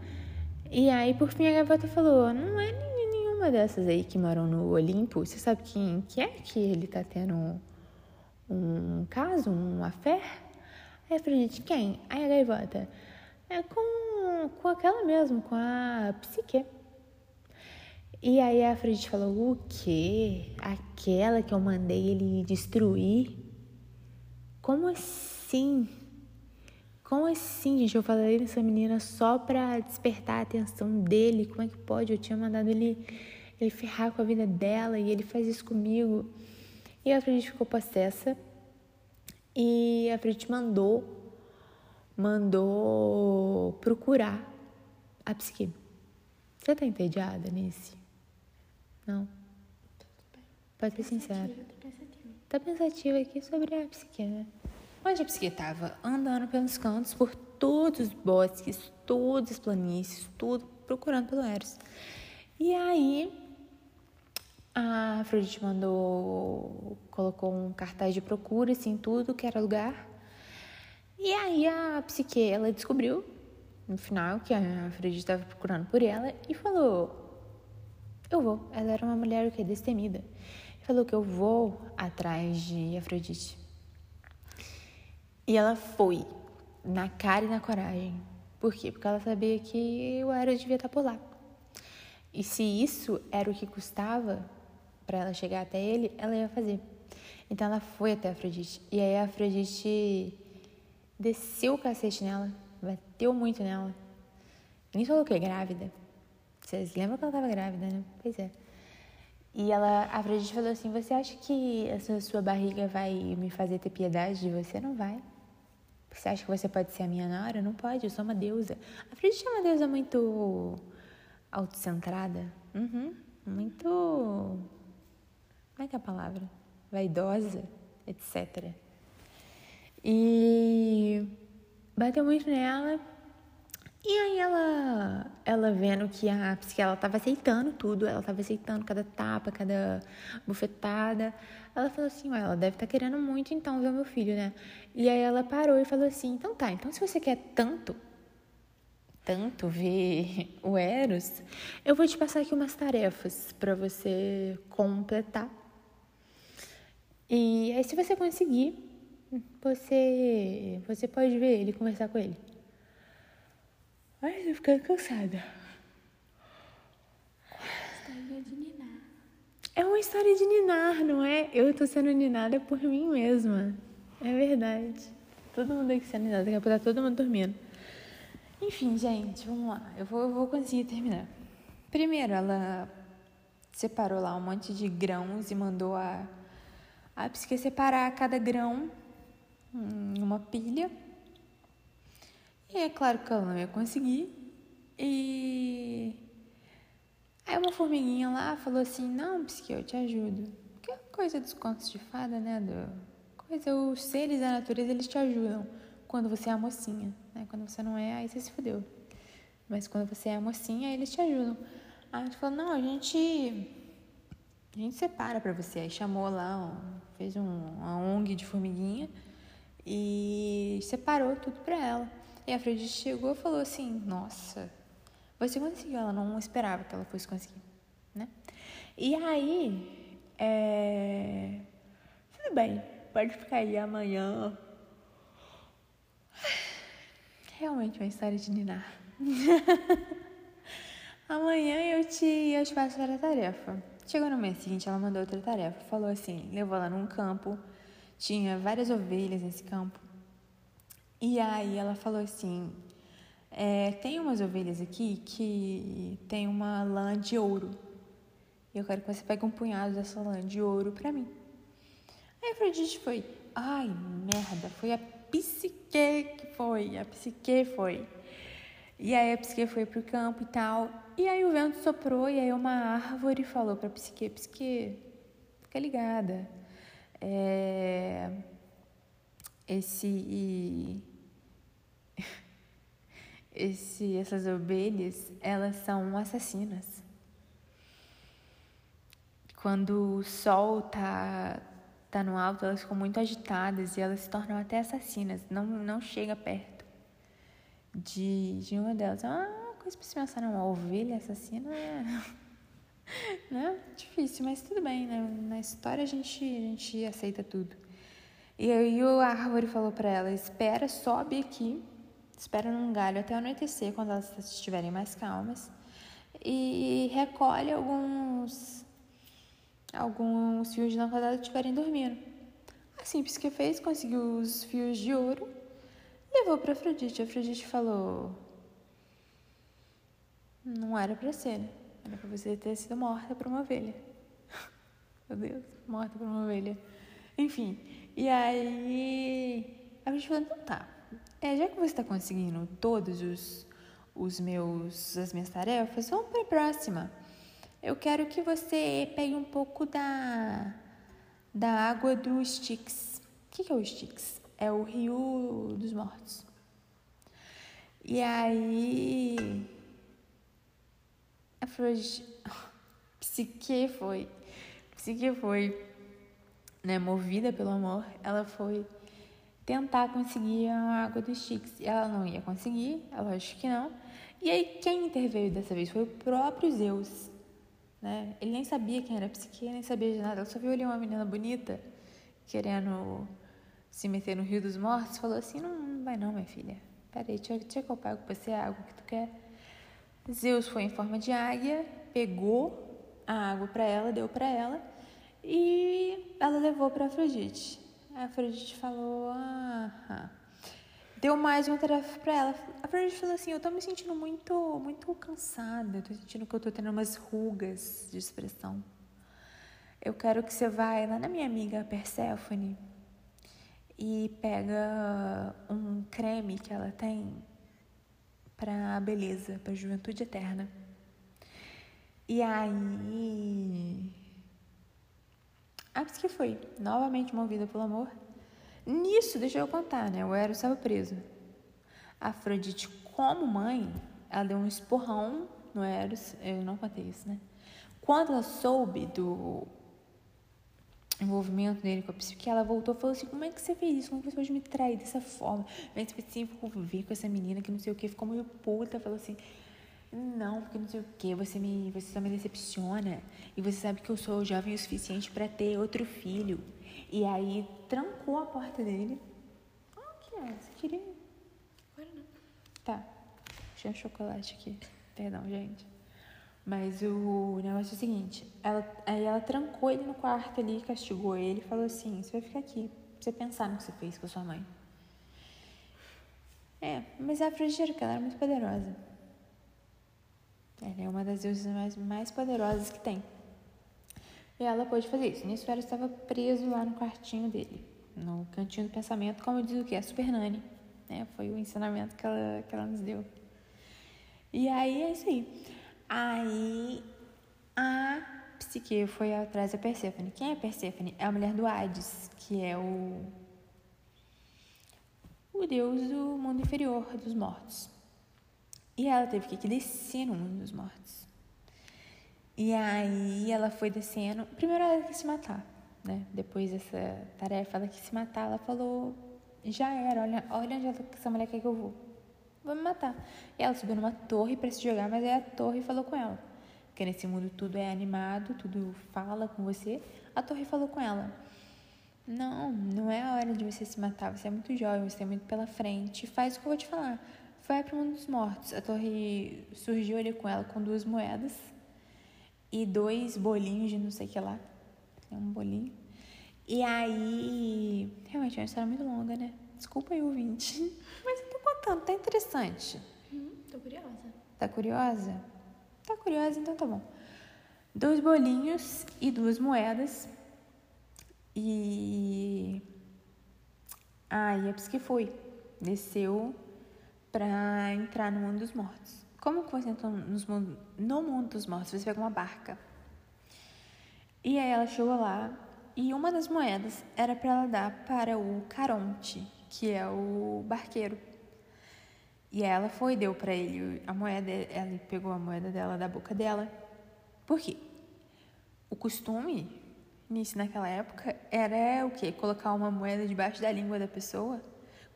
E aí, por fim, a gaivota falou: não é nenhuma dessas aí que moram no Olimpo. Você sabe quem que é que ele tá tendo um caso, uma fé? Aí falei, gente, quem? Aí a gaivota, é com, com aquela mesmo, com a psique. E aí a Afrodite falou, o quê? Aquela que eu mandei ele destruir? Como assim? Como assim, gente? Eu falei nessa menina só pra despertar a atenção dele. Como é que pode? Eu tinha mandado ele, ele ferrar com a vida dela e ele faz isso comigo. E a Afrodite ficou possessa e a Afrodite mandou, mandou procurar a psique. Você tá entediada nesse? Não? Pode ser sincera. Tá pensativa aqui sobre a psique, né? Onde a psique tava? Andando pelos cantos, por todos os bosques, todas as planícies, tudo, procurando pelo Eros. E aí A Afrodite mandou, colocou um cartaz de procura, assim, tudo que era lugar. E aí a Psique, ela descobriu, no final, que a Afrodite estava procurando por ela e falou, eu vou. Ela era uma mulher, o que, destemida. Falou que eu vou atrás de Afrodite. E ela foi, na cara e na coragem. Por quê? Porque ela sabia que o Eros devia estar por lá. E se isso era o que custava, para ela chegar até ele, ela ia fazer. Então ela foi até a Afrodite. E aí a Afrodite desceu o cacete nela, bateu muito nela. Nem falou que é grávida. Vocês lembram que ela estava grávida, né? Pois é. E ela, a Afrodite falou assim: Você acha que essa sua barriga vai me fazer ter piedade de você? Não vai. Você acha que você pode ser a minha Nora? Não pode, eu sou uma deusa. A Afrodite é uma deusa muito autocentrada. Uhum. Muito como é que é a palavra? Vaidosa, etc. E bateu muito nela. E aí ela, ela vendo que a psique ela tava aceitando tudo, ela tava aceitando cada tapa, cada bufetada. Ela falou assim, ué, ela deve estar tá querendo muito então ver o meu filho, né? E aí ela parou e falou assim, então tá, então se você quer tanto, tanto ver o Eros, eu vou te passar aqui umas tarefas para você completar e aí, se você conseguir, você, você pode ver ele, conversar com ele. Ai, tô ficando cansada. História de ninar. É uma história de ninar, não é? Eu tô sendo ninada por mim mesma. É verdade. Todo mundo tem que ser ninado, daqui a pouco tá todo mundo dormindo. Enfim, gente, vamos lá. Eu vou, eu vou conseguir terminar. Primeiro, ela separou lá um monte de grãos e mandou a Aí precisa separar cada grão em uma pilha. E é claro que ela não ia conseguir. E aí uma formiguinha lá falou assim, não, Psique, eu te ajudo. Que é coisa dos contos de fada, né? Do... Coisa, os seres da natureza, eles te ajudam quando você é a mocinha, né? Quando você não é, aí você se fudeu. Mas quando você é a mocinha, eles te ajudam. Aí ela falou, não, a gente a gente separa para você. Aí chamou lá, fez um, uma ONG de formiguinha e separou tudo para ela. E a Afrodite chegou e falou assim: Nossa, você conseguiu. Ela não esperava que ela fosse conseguir, né? E aí, é... tudo bem, pode ficar aí amanhã. Realmente uma história de ninar. amanhã eu te, eu te passo para a tarefa. Chegou no mês seguinte, ela mandou outra tarefa. Falou assim: levou ela num campo, tinha várias ovelhas nesse campo. E aí ela falou assim: é, tem umas ovelhas aqui que tem uma lã de ouro. E eu quero que você pegue um punhado dessa lã de ouro pra mim. Aí a Afrodite foi: ai, merda, foi a psique que foi, a psique foi. E aí a psique foi pro campo e tal. E aí o vento soprou e aí uma árvore falou para a psique, psique, fica ligada. É, esse, esse, essas ovelhas, elas são assassinas. Quando o sol tá, tá no alto, elas ficam muito agitadas e elas se tornam até assassinas. Não, não chega perto de, de uma delas. Ah, coisa pra se pensar, não, uma ovelha assassina é. né? Difícil, mas tudo bem, né? Na história a gente, a gente aceita tudo. E aí a árvore falou para ela: espera, sobe aqui, espera num galho até anoitecer, quando elas estiverem mais calmas, e recolhe alguns alguns fios de lâmpada que estiverem dormindo. Assim, o que fez, conseguiu os fios de ouro, levou para Afrodite. Afrodite falou: não era pra ser, né? Era pra você ter sido morta por uma ovelha. Meu Deus, morta por uma ovelha. Enfim, e aí a gente falou, então tá. É, já que você está conseguindo todos os, os meus, as minhas tarefas, vamos para a próxima. Eu quero que você pegue um pouco da, da água do Styx. O que, que é o Styx? É o rio dos mortos. E aí Afrodite. Psique foi. Psique foi, né, movida pelo amor, ela foi tentar conseguir a água dos Styx. Ela não ia conseguir, ela acho que não. E aí quem interveio dessa vez foi o próprio Zeus. Né? Ele nem sabia quem era Psique, nem sabia de nada. Ela só viu ali uma menina bonita querendo se meter no Rio dos Mortos. Falou assim: Não, não vai não, minha filha. Peraí, deixa, deixa que eu pago pra você a água que tu quer. Zeus foi em forma de águia, pegou a água para ela, deu para ela e ela levou para Afrodite. A Afrodite falou: ah, deu mais uma tarefa para ela. A Afrodite falou assim: eu tô me sentindo muito, muito cansada. Eu tô sentindo que eu tô tendo umas rugas de expressão. Eu quero que você vá lá na minha amiga Perséfone e pega um creme que ela tem para beleza, para juventude eterna. E aí. A que foi novamente movida pelo amor. Nisso, deixa eu contar, né? O Eros estava preso. A Afrodite, como mãe, ela deu um esporrão no Eros. Eu não contei isso, né? Quando ela soube do envolvimento dele com a psique, ela voltou e falou assim: Como é que você fez isso? Como você pode me trair dessa forma? Bem específico, ver com essa menina que não sei o que, ficou meio puta. Falou assim: Não, porque não sei o que, você, me, você só me decepciona. E você sabe que eu sou jovem o suficiente para ter outro filho. E aí trancou a porta dele. Ah, que é? Você queria? Agora não. Tá. Tinha chocolate aqui. Perdão, gente. Mas o negócio é o seguinte, ela, aí ela trancou ele no quarto ali, castigou ele e falou assim, você vai ficar aqui, pra você pensar no que você fez com a sua mãe. É, mas a Afrodite ela era muito poderosa. Ela é uma das deusas mais, mais poderosas que tem. E ela pôde fazer isso. Nisso ela estava preso lá no quartinho dele, no cantinho do pensamento, como diz o que? A Super Nani. Né? Foi o ensinamento que ela, que ela nos deu. E aí é isso aí. Aí a Psique foi atrás da Perséfone. Quem é Perséfone? É a mulher do Hades, que é o o deus do mundo inferior dos mortos. E ela teve que descer no mundo dos mortos. E aí ela foi descendo. Primeiro ela quis se matar, né? Depois dessa tarefa, ela quis se matar. Ela falou: já era, olha, olha onde essa mulher quer que eu vou vou me matar. E ela subiu numa torre para se jogar, mas aí a torre falou com ela. Porque nesse mundo tudo é animado, tudo fala com você. A torre falou com ela: Não, não é a hora de você se matar. Você é muito jovem, você tem muito pela frente. Faz o que eu vou te falar. Vai para o mundo dos mortos. A torre surgiu ali com ela com duas moedas e dois bolinhos de não sei o que lá. É um bolinho. E aí. Realmente é uma história muito longa, né? Desculpa aí, ouvinte. Mas contando, tá interessante. Hum, tô curiosa. Tá curiosa? Tá curiosa, então tá bom. Dois bolinhos e duas moedas. E. Ah, e é que foi. Desceu pra entrar no mundo dos mortos. Como que você entra nos mundo, no mundo dos mortos? Você pega uma barca. E aí ela chegou lá e uma das moedas era para ela dar para o Caronte, que é o barqueiro. E ela foi deu para ele a moeda, ela pegou a moeda dela da boca dela. Por quê? O costume nisso naquela época era o quê? Colocar uma moeda debaixo da língua da pessoa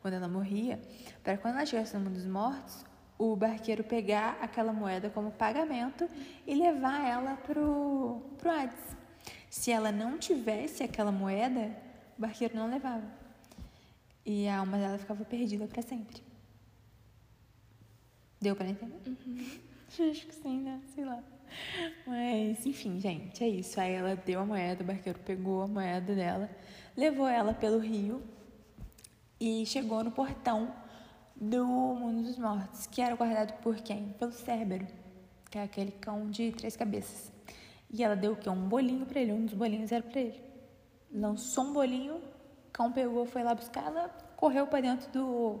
quando ela morria, para quando ela estivesse no mundo dos mortos, o barqueiro pegar aquela moeda como pagamento e levar ela pro pro Hades. Se ela não tivesse aquela moeda, o barqueiro não levava. E a alma dela ficava perdida para sempre. Deu para entender? Uhum. Acho que sim, né? Sei lá. Mas, enfim, gente, é isso. Aí ela deu a moeda, o barqueiro pegou a moeda dela, levou ela pelo rio e chegou no portão do mundo dos mortos, que era guardado por quem? Pelo Cérbero, que é aquele cão de três cabeças. E ela deu o quê? Um bolinho para ele, um dos bolinhos era para ele. Lançou um bolinho cão pegou, foi lá buscar, ela correu para dentro do,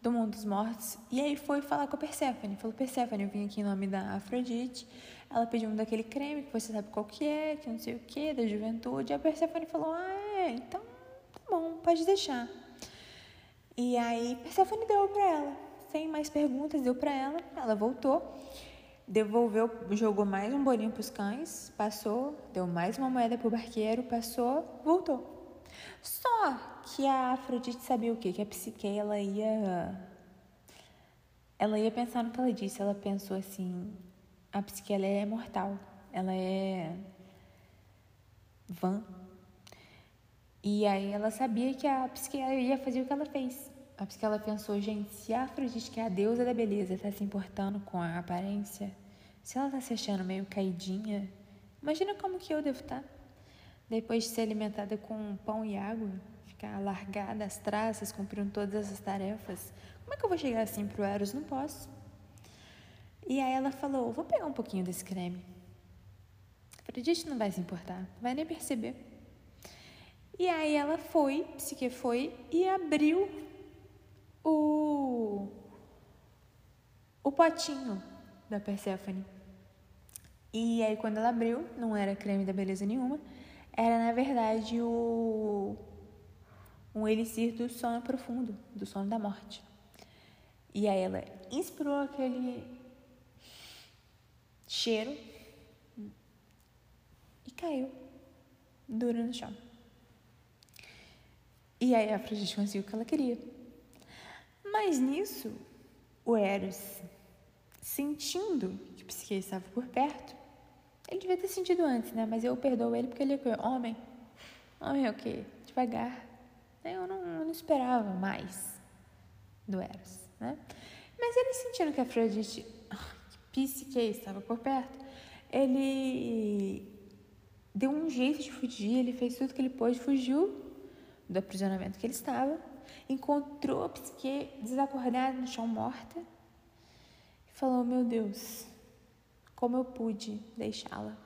do mundo dos mortos. E aí foi falar com a Perséfone. Falou, Perséfone, eu vim aqui em nome da Afrodite. Ela pediu um daquele creme que você sabe qual que é, que não sei o que, da juventude. E a Perséfone falou, ah, é, então tá bom, pode deixar. E aí Perséfone deu para ela. Sem mais perguntas, deu para ela. Ela voltou. devolveu, jogou mais um bolinho para os cães, passou, deu mais uma moeda para o barqueiro, passou, voltou. Só que a Afrodite sabia o quê? Que a psique ela ia ela ia pensar no que ela disse, ela pensou assim, a psique ela é mortal, ela é vã. E aí ela sabia que a psique ia fazer o que ela fez. A psique ela pensou, gente, se a Afrodite, que é a deusa da beleza, está se importando com a aparência, se ela está se achando meio caidinha, imagina como que eu devo estar. Tá. Depois de ser alimentada com pão e água, ficar largada as traças, cumprindo todas essas tarefas, como é que eu vou chegar assim pro Eros? Não posso. E aí ela falou, vou pegar um pouquinho desse creme. Afrodite não vai se importar, não vai nem perceber. E aí ela foi, Psique foi e abriu o, o potinho da Persephone. E aí quando ela abriu, não era creme da beleza nenhuma, era na verdade o um elixir do sono profundo, do sono da morte. E aí ela inspirou aquele cheiro e caiu dura no chão. E aí a Afrodite conseguiu o que ela queria. Mas nisso, o Eros, sentindo que Psique estava por perto, ele devia ter sentido antes, né? Mas eu perdoo ele porque ele é homem. Homem é o quê? Devagar. Eu não, eu não esperava mais do Eros, né? Mas ele sentindo que a Afrodite, que Psique estava por perto, ele deu um jeito de fugir, ele fez tudo que ele pôde, fugiu do aprisionamento que ele estava encontrou a Psique desacordada no chão morta e falou: Meu Deus, como eu pude deixá-la?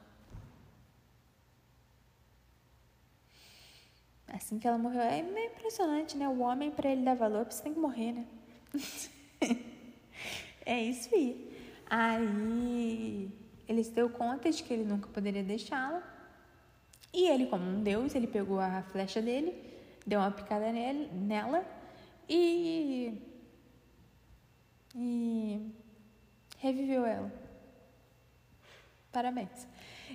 Assim que ela morreu, é meio impressionante, né? O homem, para ele dar valor, você tem que morrer, né? é isso aí. Aí ele se deu conta de que ele nunca poderia deixá-la. E ele, como um deus, ele pegou a flecha dele deu uma picada nele, nela e, e reviveu ela. Parabéns.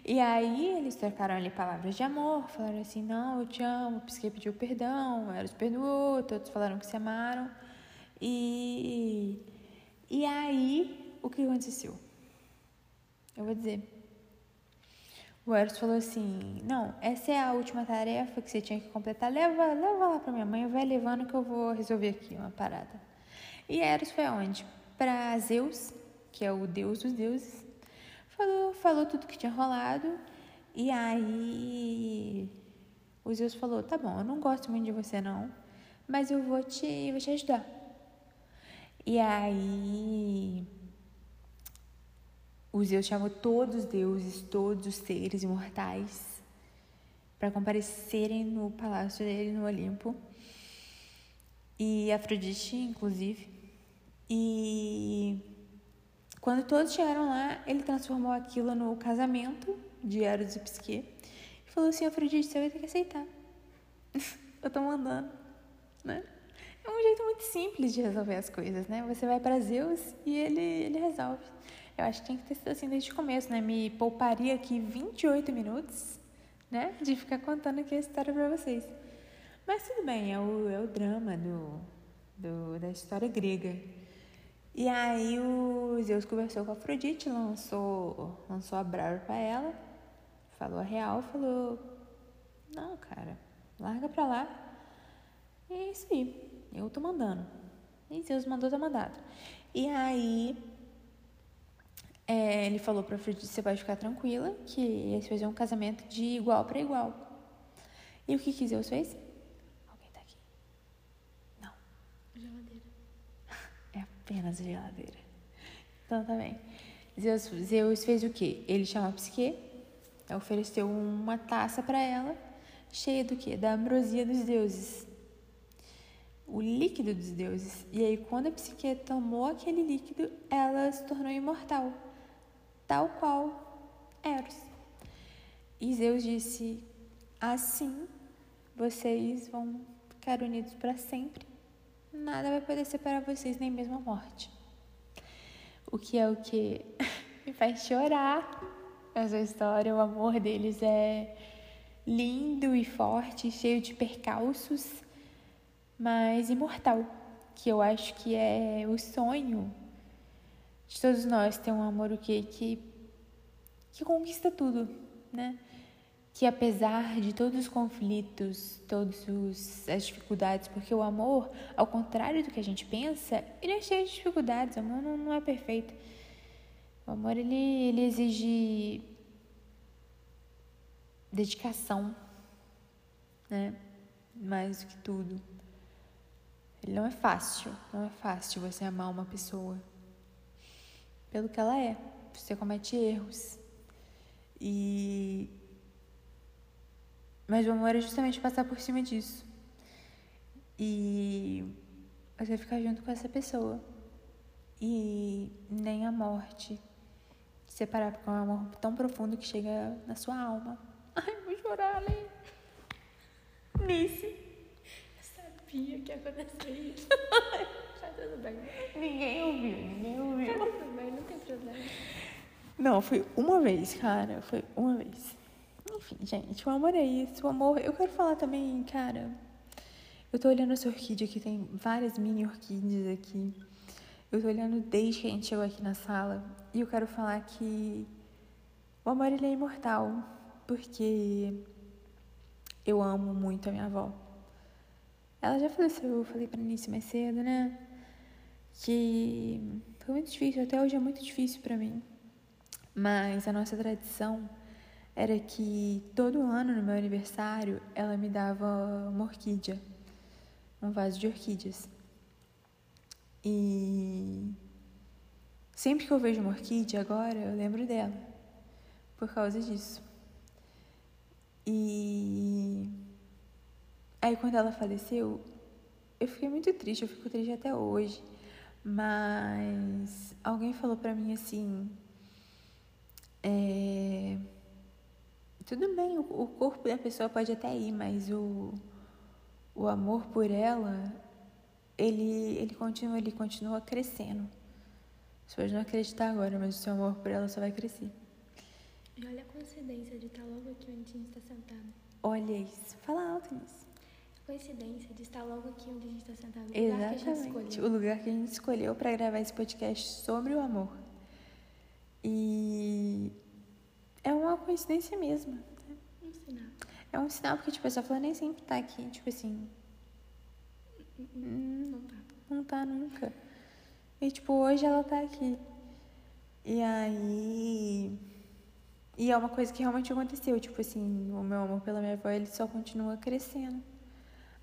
E aí eles trocaram ali palavras de amor, falaram assim, não, eu te amo, Psique pediu perdão, Eros perdoou, todos falaram que se amaram. E, e aí, o que aconteceu? Eu vou dizer. O Eros falou assim: Não, essa é a última tarefa que você tinha que completar. Leva, leva lá para minha mãe, vai levando que eu vou resolver aqui uma parada. E Eros foi aonde? Para Zeus, que é o deus dos deuses. Falou, falou tudo que tinha rolado. E aí o Zeus falou: Tá bom, eu não gosto muito de você não, mas eu vou te, vou te ajudar. E aí o Zeus chamou todos os deuses, todos os seres imortais, para comparecerem no palácio dele no Olimpo. E Afrodite, inclusive. E quando todos chegaram lá, ele transformou aquilo no casamento de Eros e Psique. E falou assim: Afrodite, você vai ter que aceitar. Eu tô mandando, né? É um jeito muito simples de resolver as coisas, né? Você vai para Zeus e ele, ele resolve. Eu acho que tinha que ter sido assim desde o começo, né? Me pouparia aqui 28 minutos, né? De ficar contando aqui a história para vocês. Mas tudo bem, é o, é o drama do, do, da história grega. E aí o Zeus conversou com a Afrodite, lançou, lançou a brava para ela, falou a real, falou: Não, cara, larga pra lá. E é isso aí, eu tô mandando. E Zeus mandou, tá mandado. E aí é, ele falou para Afrodite: você pode ficar tranquila, que eles fazer um casamento de igual para igual. E o que, que Zeus fez? Alguém tá aqui? Não. Geladeira. É apenas geladeira. Então tá bem. Zeus, Zeus fez o quê? Ele chamou a Psique, ofereceu uma taça para ela, cheia do quê? Da ambrosia dos deuses. O líquido dos deuses. E aí, quando a Psique tomou aquele líquido, ela se tornou imortal tal qual Eros. E Zeus disse: Assim vocês vão ficar unidos para sempre. Nada vai poder separar vocês, nem mesmo a morte. O que é o que? me faz chorar essa história. O amor deles é lindo e forte, cheio de percalços, mas imortal, que eu acho que é o sonho de todos nós ter um amor o quê? que que conquista tudo, né? Que apesar de todos os conflitos, todas as dificuldades, porque o amor, ao contrário do que a gente pensa, ele é cheio de dificuldades, o amor não, não é perfeito. O amor, ele, ele exige dedicação, né? Mais do que tudo. Ele não é fácil, não é fácil você amar uma pessoa pelo que ela é. Você comete erros. E mas o amor é justamente passar por cima disso. E você ficar junto com essa pessoa. E nem a morte separar, porque é um amor tão profundo que chega na sua alma. Ai, vou chorar, né? Nice. Eu sabia que ia acontecer isso. tá tudo bem. Ninguém ouviu, ninguém ouviu. Tá tudo bem, não tem problema. Não, foi uma vez, cara. Foi uma vez. Enfim, gente, o amor é isso. O amor. Eu quero falar também, cara. Eu tô olhando essa orquídea aqui, tem várias mini orquídeas aqui. Eu tô olhando desde que a gente chegou aqui na sala. E eu quero falar que o amor ele é imortal. Porque eu amo muito a minha avó. Ela já faleceu, eu falei pra Nice mais cedo, né? Que foi muito difícil, até hoje é muito difícil para mim. Mas a nossa tradição era que todo ano no meu aniversário ela me dava uma orquídea, um vaso de orquídeas. E sempre que eu vejo uma orquídea agora, eu lembro dela, por causa disso. E aí quando ela faleceu, eu fiquei muito triste, eu fico triste até hoje. Mas alguém falou pra mim assim, é, tudo bem, o, o corpo da pessoa pode até ir, mas o, o amor por ela, ele, ele continua, ele continua crescendo. Você pode não acreditar agora, mas o seu amor por ela só vai crescer. E olha a coincidência de estar logo aqui onde a gente está sentado. Olha isso. Fala alto nisso. Coincidência de estar logo aqui onde a gente está sentado. O Exatamente. lugar que a gente escolheu. O lugar que a gente escolheu para gravar esse podcast sobre o amor. E é uma coincidência mesmo. né? Um sinal. É um sinal porque, tipo, essa flor nem sempre tá aqui, tipo assim. Não tá. não tá nunca. E, tipo, hoje ela tá aqui. E aí. E é uma coisa que realmente aconteceu. Tipo assim, o meu amor pela minha avó, ele só continua crescendo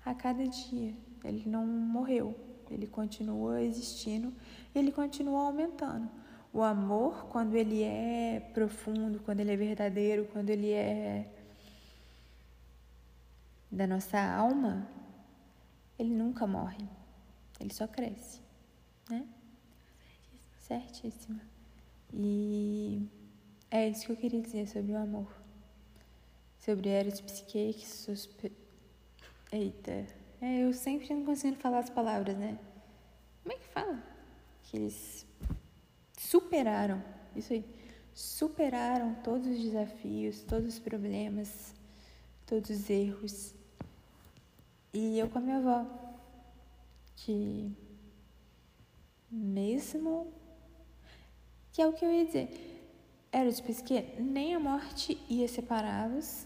a cada dia. Ele não morreu. Ele continua existindo. Ele continua aumentando. O amor, quando ele é profundo, quando ele é verdadeiro, quando ele é da nossa alma, ele nunca morre. Ele só cresce, né? Certíssima. E é isso que eu queria dizer sobre o amor. Sobre Eros Psique, que suspe... Eita. É, eu sempre não consigo falar as palavras, né? Como é que fala? Que eles superaram, isso aí, superaram todos os desafios, todos os problemas, todos os erros. E eu com a minha avó, que mesmo que é o que eu ia dizer, era de que nem a morte ia separá-los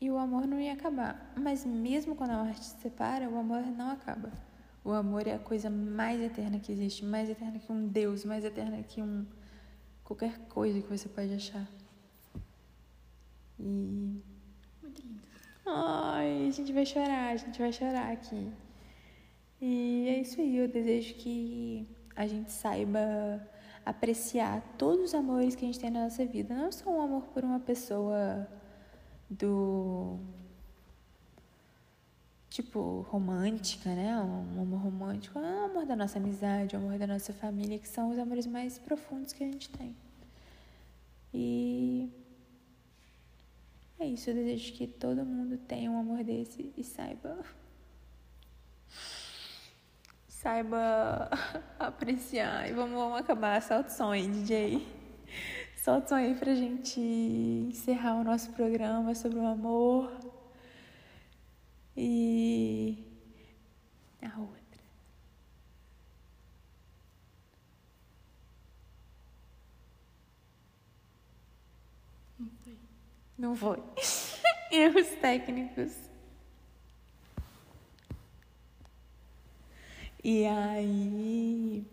e o amor não ia acabar. Mas mesmo quando a morte se separa, o amor não acaba. O amor é a coisa mais eterna que existe, mais eterna que um Deus, mais eterna que um qualquer coisa que você pode achar. E Muito lindo. Ai, a gente vai chorar, a gente vai chorar aqui. E é isso aí, eu desejo que a gente saiba apreciar todos os amores que a gente tem na nossa vida. Não só um amor por uma pessoa do tipo romântica, né? Um amor romântico, é o amor da nossa amizade, o amor da nossa família, que são os amores mais profundos que a gente tem. E é isso, eu desejo que todo mundo tenha um amor desse e saiba saiba apreciar. E vamos, vamos acabar. Solta o som aí, DJ. Solta o som aí pra gente encerrar o nosso programa sobre o amor. E a outra. Não foi. Não foi. Erros técnicos. E aí.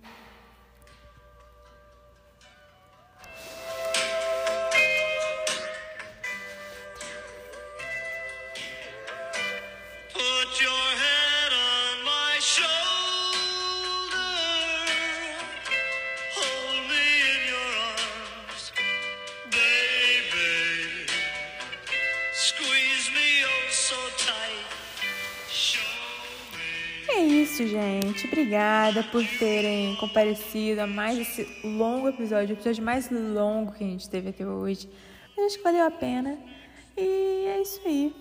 Isso, gente. Obrigada por terem comparecido a mais esse longo episódio, o episódio mais longo que a gente teve até hoje. Acho que valeu a pena. E é isso aí.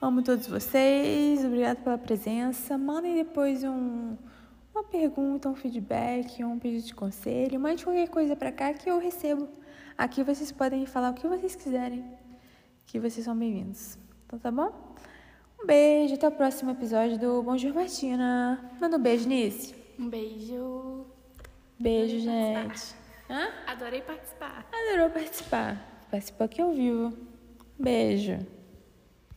Amo todos vocês. Obrigada pela presença. Mandem depois um, uma pergunta, um feedback, um pedido de conselho. Mande qualquer coisa pra cá que eu recebo. Aqui vocês podem falar o que vocês quiserem. Que vocês são bem-vindos. Então tá bom? Um beijo, até o próximo episódio do Bonjour Martina. Manda um beijo, Nice. Um beijo. Beijo, Adorei gente. Hã? Adorei participar. Adorou participar. Participou aqui ao vivo. Beijo.